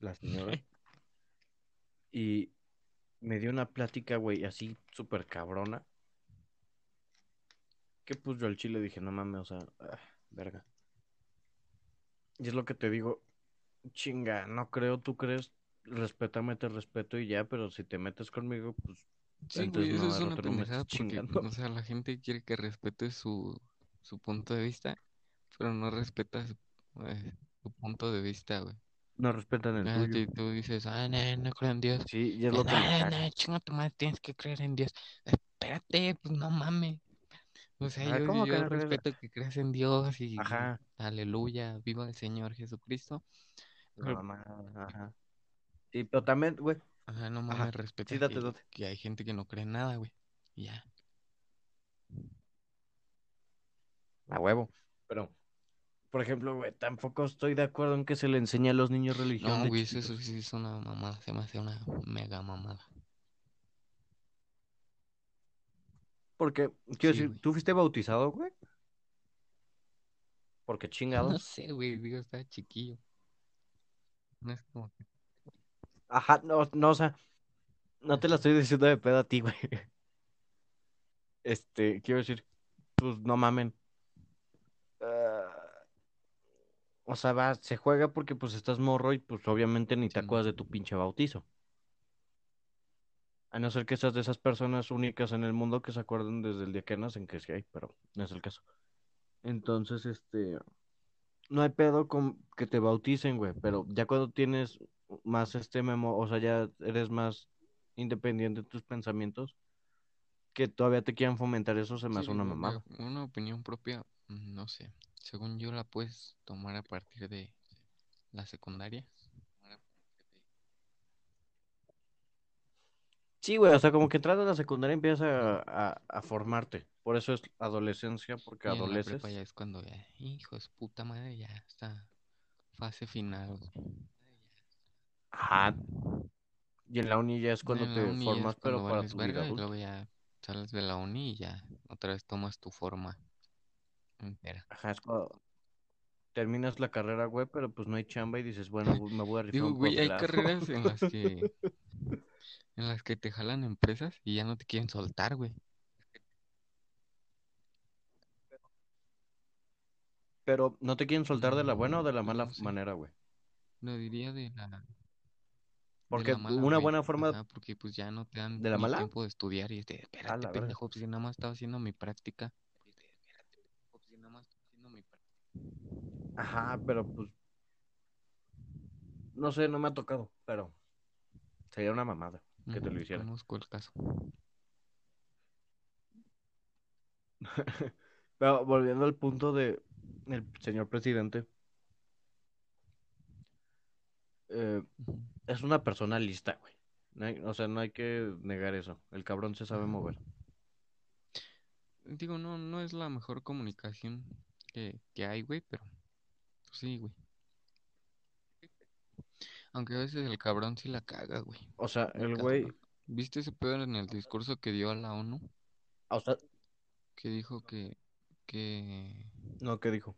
la señora, y me dio una plática, güey, así súper cabrona, que pues yo al chile dije, no mames, o sea, ah, verga. Y es lo que te digo, chinga, no creo, tú crees, respétame, te respeto y ya, pero si te metes conmigo, pues Sí, Entonces, güey, eso no, es una pendejada porque, chingando. o sea, la gente quiere que respete su, su punto de vista, pero no respeta su, eh, su punto de vista, güey. No respetan el Ah, tuyo. si tú dices, ah, no, no creo en Dios. Sí, y es lo que me no, caga. no, chinga tu madre, tienes que creer en Dios. Espérate, pues no mames. O sea, Ah, yo, ¿cómo yo que no crees? respeto que creas en Dios y Ajá. aleluya, viva el Señor Jesucristo. La Pero, mamá, ajá. Sí, pero también, güey. Ajá, no Ajá. mames, respeta Sí, date, que, date. que hay gente que no cree en nada, güey. Y ya. A huevo. Pero, por ejemplo, güey, tampoco estoy de acuerdo en que se le enseñe a los niños religión No, de güey, eso, chiquitos. sí es una mamada, se me hace una mega mamada. Porque, quiero Sí, decir, güey. ¿tú fuiste bautizado, güey? Porque No chingados. sé, güey, digo, está chiquillo. No es como que... Ajá, no, no, o sea, no te la estoy diciendo de pedo a ti, güey. Este, quiero decir, pues no mamen. Ah, o sea, va, se juega porque pues estás morro y pues obviamente ni te acuerdas de tu pinche bautizo. A no ser que seas de esas personas únicas en el mundo que se acuerdan desde el día que nacen, que sí hay, pero no es el caso. Entonces, este, no hay pedo con que te bauticen, güey, pero ya cuando tienes más este memo, o sea, ya eres más independiente de tus pensamientos, que todavía te quieran fomentar eso, se me Sí, hace una mamada. güey, una opinión propia, mm, no sé. Según yo la puedes tomar a partir de la secundaria. Sí, güey, o sea, como que entras a la secundaria empiezas a, a, a formarte. Por eso es adolescencia, porque Y en la prepa ya es cuando ya, hijo de su puta madre, ya está fase final. güey. Ajá. Y en la uni ya es cuando En la te uni ya es formas, cuando pero para vales tu vida verga y adulta. luego ya sales de la uni y ya otra vez tomas tu forma entera. Ajá, es cuando terminas la carrera, güey, pero pues no hay chamba y dices, bueno, me voy a rifar Digo, un güey, hay carreras en las que en las que te jalan empresas y ya no te quieren soltar, güey. Pero no te quieren soltar de la buena o de la mala no sé. manera, güey. Lo diría de la de Porque la mala, una güey. buena forma porque pues ya no te dan de la mala, tiempo de estudiar y este, espérate, pendejo, pues si nada más estaba haciendo mi práctica. Espérate, pendejo, si nada más estaba haciendo mi práctica. Ajá, pero pues no sé, no me ha tocado, pero sería una mamada que te lo Ujú, hiciera. Conozco el caso. Pero volviendo al punto de el señor presidente, eh. Es una persona lista, güey. No hay- o sea, no hay que negar eso. El cabrón se sabe mover. Digo, no, no es la mejor comunicación que, que hay, güey, pero pues, sí, güey. Aunque a veces el cabrón sí la caga, güey. O sea, el güey. ¿Viste ese pedo en el discurso que dio a la ONU? o sea, Que dijo que, que no, ¿qué dijo?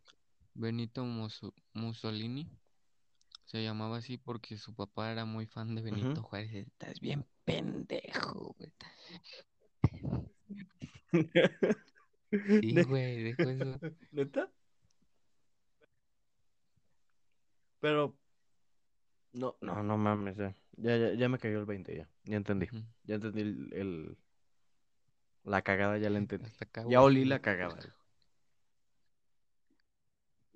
Benito Musso- Mussolini se llamaba así porque su papá era muy fan de Benito Ujú. Juárez. Estás bien pendejo, güey. Sí, güey, dijo eso. ¿Neta? Pero, no, no, no mames, ya. Ya, ya, me cayó el 20, ya. Ya entendí. Ya entendí el, el- la cagada, ya la entendí. Acá, Ya olí la cagada.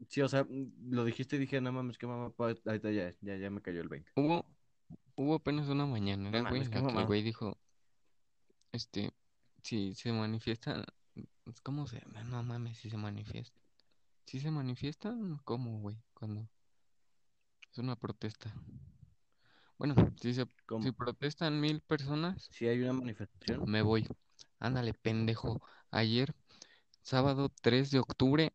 Güey. Sí, o sea, mm, lo dijiste y dije, no mames, qué mamá, ahí está, ya, ya, ya me cayó el 20. Hubo, hubo apenas una güey, mames, en qué la que el güey dijo, este, si se manifiestan, ¿cómo se? No mames, si se manifiesta. Si se manifiestan, ¿cómo, güey? Cuando es una protesta. Bueno, si se, ¿Cómo? si protestan mil personas, Si hay una manifestación, me voy. Ándale, pendejo. Ayer, sábado 3 de octubre,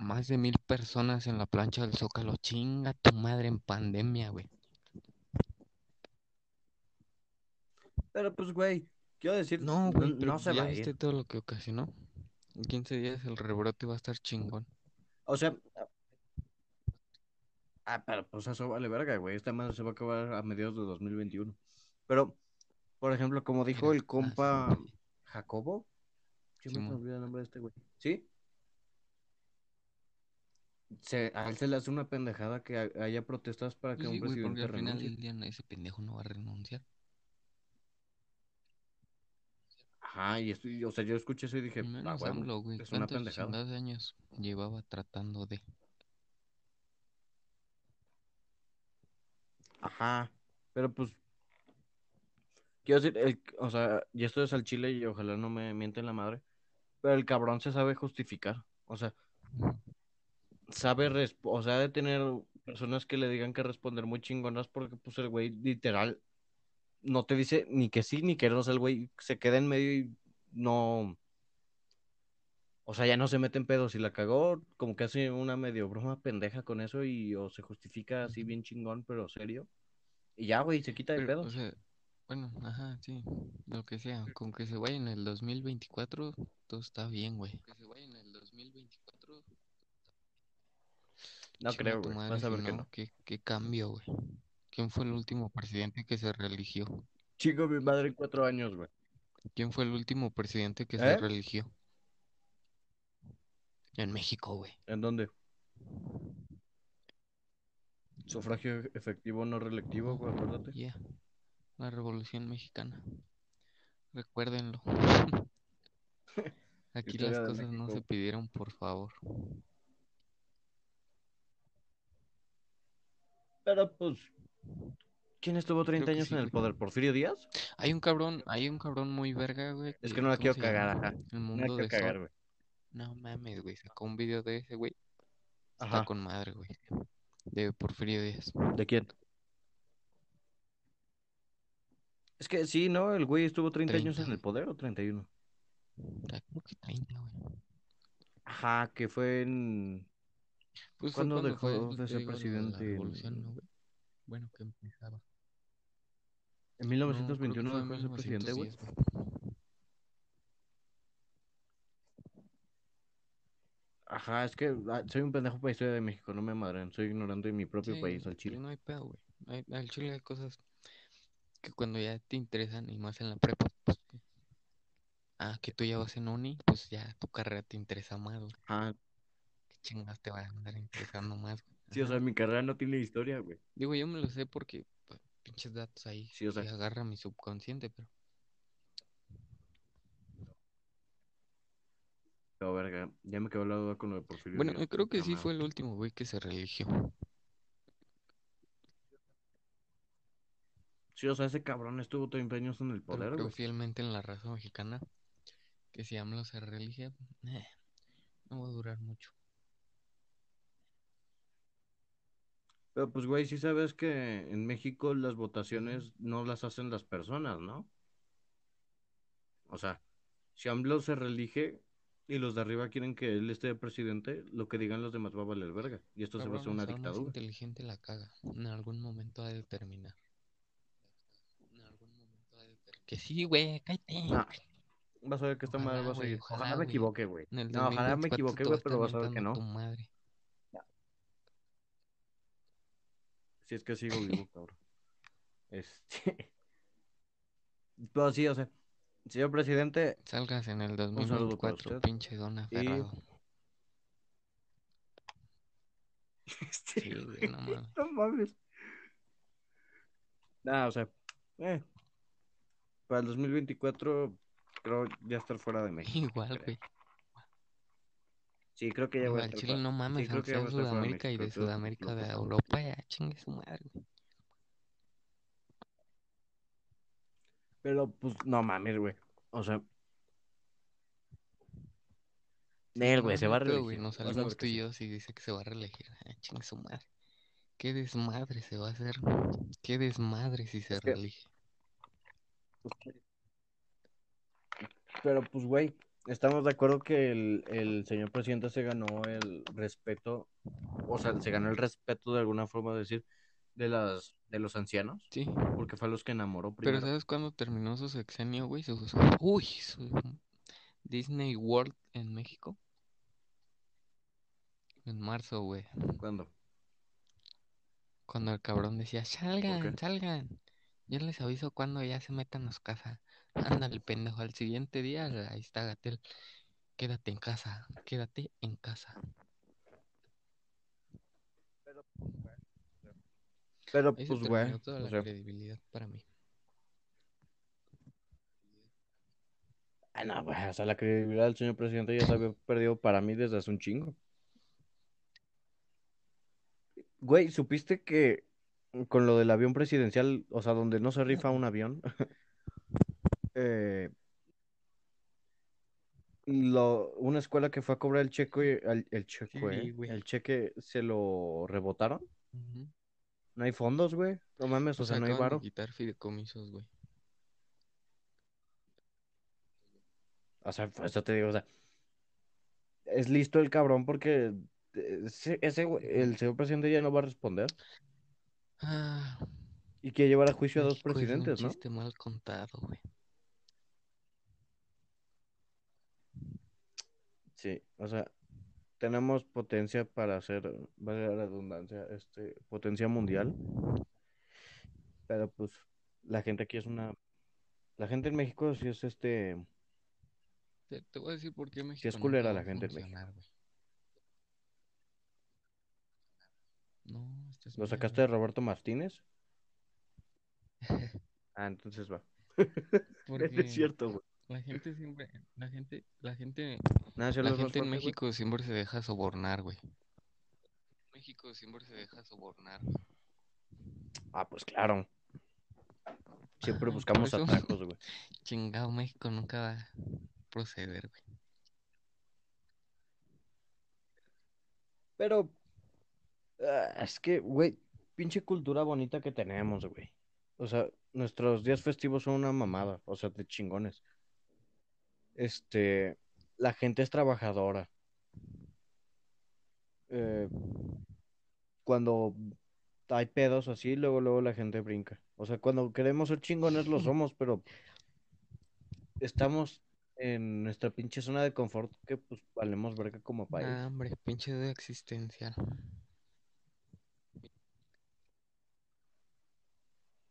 más de mil personas en la plancha del Zócalo. Chinga tu madre en pandemia, güey. pero pues, güey, quiero decir, No, no, güey, no pues se ya va a viste ir. todo lo que ocasionó. En 15 días el rebrote va a estar chingón. O sea, ah, pero pues eso vale verga, güey. Esta madre se va a acabar a mediados de 2021. Pero, por ejemplo, como dijo el sí, compa. Jacobo, siempre me Simón. olvida el nombre de este güey. ¿Sí? Se, a él se le hace una pendejada que ha- haya protestas para que Pues un sí, güey, porque presidente al final renuncie. del día ese pendejo no va a renunciar. Ajá, y esto, y, o sea, yo escuché eso y dije, ah, Menos huevo, AMLO, güey. es una ¿Cuántos pendejada. chingados años llevaba tratando de...? Ajá, pero pues, quiero decir, el- o sea, y esto es al chile y ojalá no me mienten la madre, pero el cabrón se sabe justificar, o sea, sabe, o sea, de tener personas que le digan que responder muy chingonas porque pues el güey literal no te dice ni que sí ni que no, o sea, el güey se queda en medio y no, o sea, ya no se mete en pedos y la cagó, como que hace una medio broma pendeja con eso y o se justifica así bien chingón, pero serio, y ya, güey, se quita de Pero, o sea, bueno, ajá, sí, lo que sea, con que se vaya en el 2024, todo está bien, güey. Que se vaya en el 2024. No creo, güey, madre vas a ver que no. ¿Qué, qué cambio, güey? ¿Quién fue el último presidente que se reeligió? Chico, mi madre en cuatro años, güey. ¿Quién fue el último presidente que se ¿Eh? reeligió? En México, güey. ¿En dónde? Sufragio efectivo no reelectivo, güey, acuérdate. Yeah. La Revolución Mexicana. Recuérdenlo. Aquí las cosas no se pidieron, por favor. Pero pues, ¿quién estuvo 30 que años sí, en el poder? ¿Porfirio Díaz? Hay un cabrón, hay un cabrón muy verga, güey. Es que no la ¿cómo quiero cagar, ajá. El No mundo la quiero de cagar, güey. No mames, güey. Sacó un video de ese, güey. Está Ajá. con madre, güey. De Porfirio Díaz. ¿De quién? Es que sí, ¿no? El güey estuvo 30 años 30, en el poder o 31. Ah, Creo que 30, güey. Ajá, que fue en... Pues ¿Cuándo cuando dejó fue, de ser presidente La en- revolución, ¿no, güey? Bueno, que empezaba. En No, creo que 1921 fue en dejó de ser presidente, güey. 1910, güey. Ajá, es que ah, soy un pendejo para historia de México, no me madren. Soy ignorante de mi propio Sí, país, al chile. no hay pedo, güey. Al chile hay cosas que cuando ya te interesan y más en la prepa, pues. Ah, que tú ya vas en uni, pues ya tu carrera te interesa más, güey. Ajá, ¿Qué chingas te va a andar interesando más, sí, o sea, mi carrera no tiene historia, güey. Digo, yo me lo sé porque pues, pinches datos ahí Sí, o sea. sí agarra mi subconsciente, pero Pero verga, ya me quedó la duda con lo de Porfirio bueno, creo que sí fue el último güey que se religió. Sí, o sea, ese cabrón estuvo 30 años en el Pero poder, creo güey. fielmente en la raza mexicana que si AMLO se religia, eh, no va a durar mucho. Pero pues, güey, sí sabes que en México las votaciones no las hacen las personas, ¿no? O sea, si AMLO se reelige y los de arriba quieren que él esté de presidente, lo que digan los demás va a valer verga. Y esto se va a hacer una dictadura. inteligente la caga. En algún momento ha de terminar. En algún momento ha de terminar. Que sí, güey, cállate. No, vas a ver que esta madre Ojalá, va a seguir. ojalá, Ojalá me equivoque, güey. No, ojalá me 2024 equivoqué, te va güey, pero vas a ver que no. tu madre. Si es que sigo vivo, cabrón. Este. Pero sí, o sea, señor presidente, Salgas en el Un saludo para 2024, usted. pinche don aferrado. este, Sí, güey, no mames. no mames. Nada, o sea, eh, para el 2024 creo ya estar fuera de México. Igual, creo. güey. Sí, creo que ya voy a estar Chile, no Sí, mames, creo aunque que ya sea voy a de de Sudamérica y México, de estoy Sudamérica de. Europa, ya chingue su madre, güey. Pero pues no mames, güey. O sea, Sí, Nel, güey, se va a pedo, güey, reelegir. Nos salimos que tú y sí. yo si dice que se va a reelegir. Ah, chingue su madre. Qué desmadre se va a hacer. Qué desmadre si se reelige. Pero pues, güey, estamos de acuerdo que el, el señor presidente se ganó el respeto, o sea, se ganó el respeto de alguna forma de decir, de las de los ancianos, Sí. porque fue a los que enamoró Pero primero. ¿sabes cuándo terminó su sexenio, güey? Su, uy, su Disney World en México. En marzo, güey. ¿Cuándo? Cuando el cabrón decía, salgan, salgan. Yo les aviso cuando ya se metan a su casa. Ándale, pendejo. Al siguiente día, ahí está Gatel. Quédate en casa, quédate en casa. Pero pues, güey, terminó toda o la sea, credibilidad para mí. Ay, no, güey, o sea, la credibilidad del señor presidente ya se había perdido para mí desde hace un chingo. Güey, ¿supiste que con lo del avión presidencial, o sea, donde no se rifa un avión, eh, lo, una escuela que fue a cobrar el cheque, el, el cheque, el se lo rebotaron? No hay fondos, güey. No mames, o O sea, sea, no hay varo. quitar fideicomisos, güey. O sea, eso te digo, o sea, es listo el cabrón porque eh, ese, ese güey- el señor presidente ya no va a responder Ah, y quiere llevar a juicio a dos México es un presidentes, ¿no? mal contado, güey. Sí, o sea, tenemos potencia para hacer, vale la redundancia, este, potencia mundial, pero pues la gente aquí es una, la gente en México sí es este, Te, te voy a decir por qué México es nunca culera va la gente en México. güey. No, estás ¿Lo mal, sacaste de. Roberto Martínez? Ah, entonces va. Porque Es cierto, güey. La gente siempre, la gente, la gente, Nada, si la gente en. México siempre se deja sobornar, güey. México siempre se deja sobornar, güey. Ah, pues claro. Siempre Ajá, buscamos por eso- atajos, güey. Chingado, México nunca va a proceder, güey. Pero ah, es que, güey, pinche cultura bonita que tenemos, güey. O sea, nuestros días festivos son una mamada, o sea, de chingones. Este, la gente es trabajadora. Eh, cuando hay pedos así, luego, luego la gente brinca. O sea, cuando queremos ser chingones lo somos, pero estamos en nuestra pinche zona de confort que pues valemos verga como país. Nah, hombre, pinche duda existencial.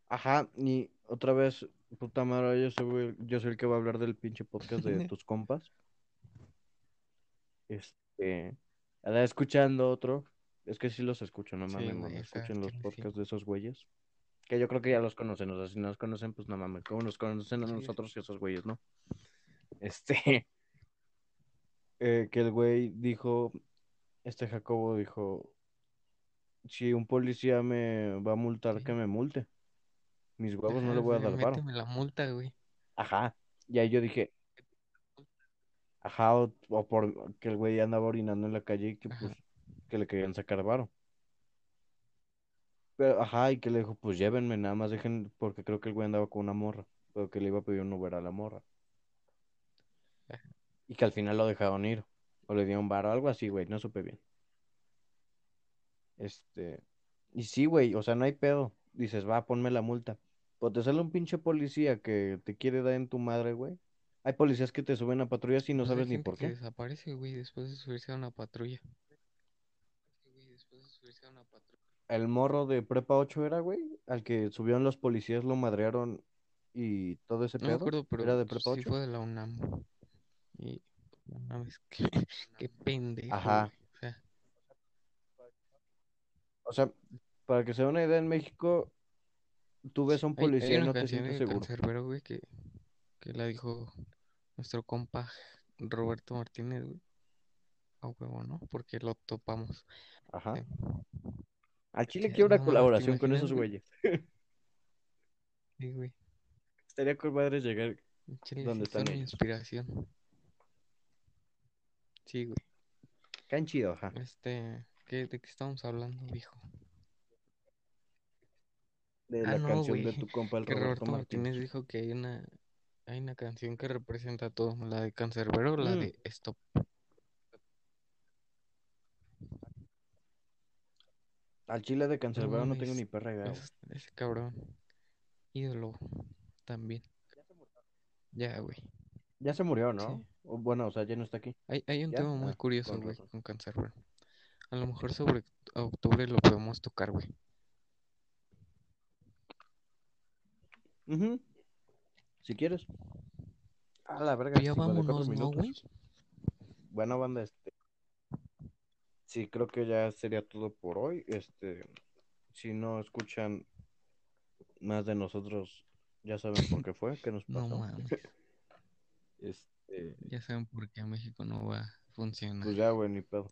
Ajá, y otra vez, puta madre, yo soy, yo soy el que va a hablar del pinche podcast de tus compas. Este, andaba escuchando otro, es que sí los escucho, no Sí, mames, no sea, escuchen los sí. podcasts de esos güeyes. Que yo creo que ya los conocen, o sea, si no los conocen, pues no mames, como nos conocen a Sí. nosotros y a esos güeyes, ¿no? Este, eh, que el güey dijo, este Jacobo dijo, si un policía me va a multar, Sí. que me multe. Mis huevos no le voy a dar méteme la multa, güey. Ajá. Y ahí yo dije, ajá, o, o por que el güey andaba orinando en la calle y que pues que le querían sacar varo. Pero, ajá, y que le dijo, pues llévenme, nada más dejen, porque creo que el güey andaba con una morra, pero que le iba a pedir un Uber a la morra. Ajá. Y que al final lo dejaron ir, o le dieron varo, algo así, güey, no supe bien. Este, y sí, güey, o sea, no hay pedo. Dices, va, ponme la multa. Pues te sale un pinche policía que te quiere dar en tu madre, güey. Hay policías que te suben a patrullas y no Pues sabes ni por qué. desaparece, güey, después de subirse a una patrulla. Sí, güey, después de subirse a una patrulla. El morro de Prepa 8 era, güey, al que subieron los policías, lo madrearon y todo ese No me pedo. acuerdo, pero ¿Era de Prepa sí 8? fue de la UNAM. Y no mames, qué, qué pendejo, Ajá. O sea, O sea, para que se dé una idea, en México, tú ves a un hay, hay policía y no te sientes seguro. Güey, que, que la dijo nuestro compa Roberto Martínez, güey. A huevo, ¿no? Porque lo topamos. Ajá. Sí. Al Chile quiero una no mames, ¿te colaboración con esos güey? güeyes. Sí, güey. Estaría con madre llegar Chile, donde están ellos. inspiración. Sí, güey. Caen chido, ajá. Este, ¿qué, ¿de qué estamos hablando, viejo? De Ah, la no, canción de tu compa, el Que Roberto Roberto Martínez Martínez. dijo que hay una, hay una canción que representa todo. La de Cancerbero, la Mm. de Stop. Al Chile de Cancerbero no tengo ni perra idea, güey. es- ese cabrón. Ídolo también. Ya, güey. Ya se murió, Sí. ¿no? O, bueno, o sea, ya no está aquí. Hay, hay un ¿Ya? tema muy Ah, curioso, con güey, razón. con Cancerbero. A lo mejor sobre octubre lo podemos tocar, güey. Ujú. Si quieres. A la verga, Pues ya 54 vámonos, ¿no, minutos. güey? Bueno, banda, este. Sí, creo que ya sería todo por hoy. Este, si no escuchan más de nosotros, ya saben por qué fue, qué nos No pasó. mames. Este, Este, Ya saben por qué México no va a funcionar. pues ya, güey, ni pedo.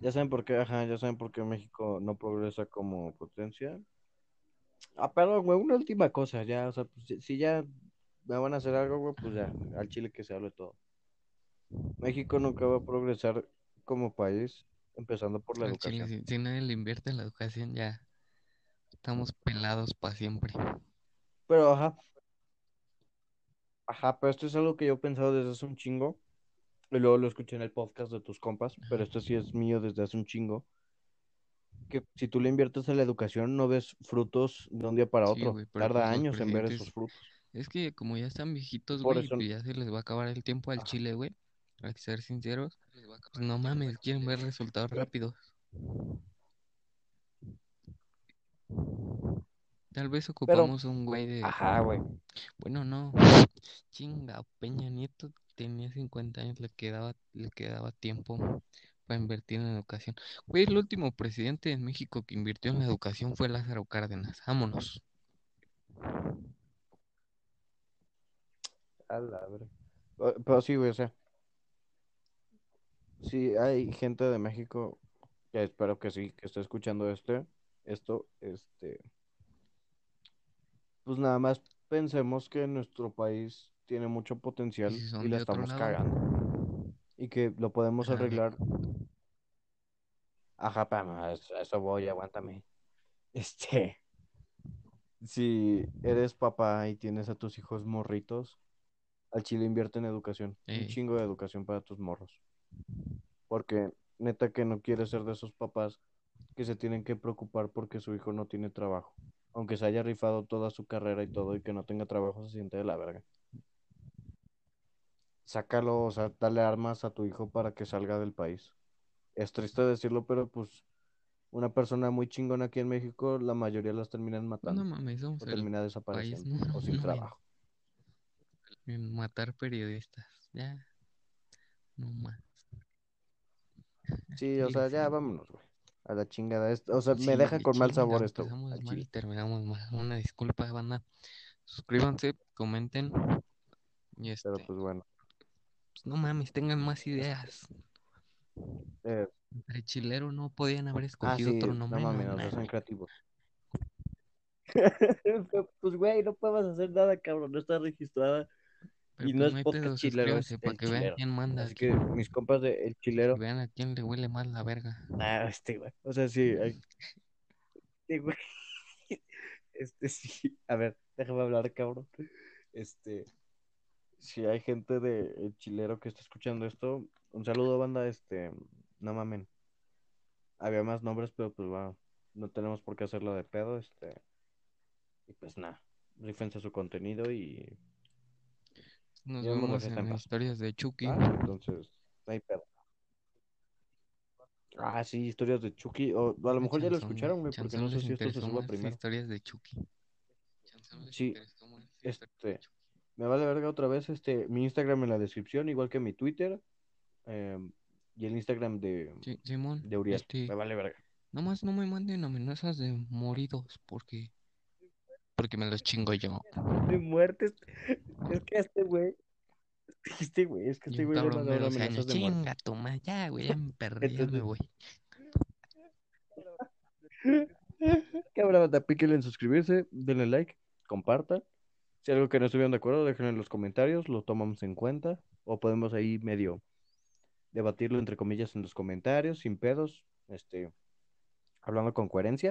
Ya saben por qué, ajá, ya saben por qué México no progresa como potencia. Ah, perdón, güey, una última cosa, ya, o sea, pues, si, si ya me van a hacer algo, güey, pues ya, al Chile que se hable todo. México nunca va a progresar como país, empezando por la Al Chile, educación. si, si nadie le invierte en la educación, ya estamos pelados para siempre. Pero, ajá, ajá, pero esto es algo que yo he pensado desde hace un chingo, y luego lo escuché en el podcast de tus compas, pero esto sí es mío desde hace un chingo, que si tú le inviertes en la educación no ves frutos de un día para Sí, otro, tarda años en ver esos frutos. Es que como ya están viejitos, güey, eso- pues ya se les va a acabar el tiempo al Ajá. Chile, güey. Que ser sinceros. Pues no mames, quieren ver resultados rápidos. Tal vez ocupamos un güey de... Ajá, güey. Bueno, no. Chinga, Peña Nieto tenía 50 años, le quedaba, le quedaba tiempo para invertir en educación. Güey, el último presidente en México que invirtió en la educación fue Lázaro Cárdenas. Vámonos. A la Pero sí, güey, o sea. Sí, hay gente de México que espero que sí, que esté escuchando este, esto, este. Pues nada más pensemos que nuestro país tiene mucho potencial Y si y la estamos lado. cagando. Y que lo podemos A ver. arreglar. Ajá, pam, eso, voy, aguántame. Este. Si eres papá y tienes a tus hijos morritos, al chile invierte en educación. Un chingo de educación para tus morros. Porque neta que no quieres ser de esos papás que se tienen que preocupar porque su hijo no tiene trabajo. Aunque se haya rifado toda su carrera y todo y que no tenga trabajo, se siente de la verga. Sácalo, o sea, dale armas a tu hijo para que salga del país. Es triste decirlo, pero pues una persona muy chingona aquí en México, la mayoría las terminan No matando mames, somos o termina país desapareciendo o sin trabajo. matar periodistas. Ya. No más. Sí, o sea, ya vámonos, güey. A la chingada. Esto- o sea, me deja con mal sabor esto, mal y terminamos mal. Una disculpa, banda. Suscríbanse, comenten. Y este, Pero pues bueno. Pues, no mames, tengan más ideas. Eh, Entre chilero no podían haber ah, escogido sí, otro no nombre. mames, no no sean mames. creativos. pues, güey, no podemos hacer nada, cabrón. No está registrada. Pero Y pues no es hay podcast chilero, es para que vean chilero. quién manda Así que mis compas de El Chilero. vean a quién le huele más la verga. Ah, este, güey. O sea, sí. hay- güey. Este, sí. A ver, déjame hablar, cabrón. Este. Si hay gente de El Chilero que está escuchando esto, un saludo, banda. Este. No mamen. Había más nombres, pero pues bueno, no tenemos por qué hacerlo de pedo. Este. Y pues nada. Rífense su contenido y. Nos vemos en en historias de Chucky. Ah, entonces, no hay pedo. Ah, sí, historias de Chucky. O a lo mejor ya lo escucharon, güey, porque no sé si esto se más primero. historias de Chucky. Chanzón Sí, Este. Me vale verga otra vez, este, mi Instagram en la descripción, igual que mi Twitter, em, y el Instagram de, Sí, Simón, de Uriel. este, Me vale verga. nomás no me manden amenazas de moridos porque porque me los chingo yo. De muertes. Es que este güey, este güey, es que este güey le mandaron 12 años, amenazas de muerte. chinga madre, ya, güey, ya me perdí, ya me Entonces- voy. Cabrón, píquenle en suscribirse, denle like, compartan. Si algo que no estuvieron de acuerdo, déjenlo en los comentarios, lo tomamos en cuenta. O podemos ahí medio debatirlo entre comillas en los comentarios, sin pedos, este, hablando con coherencia.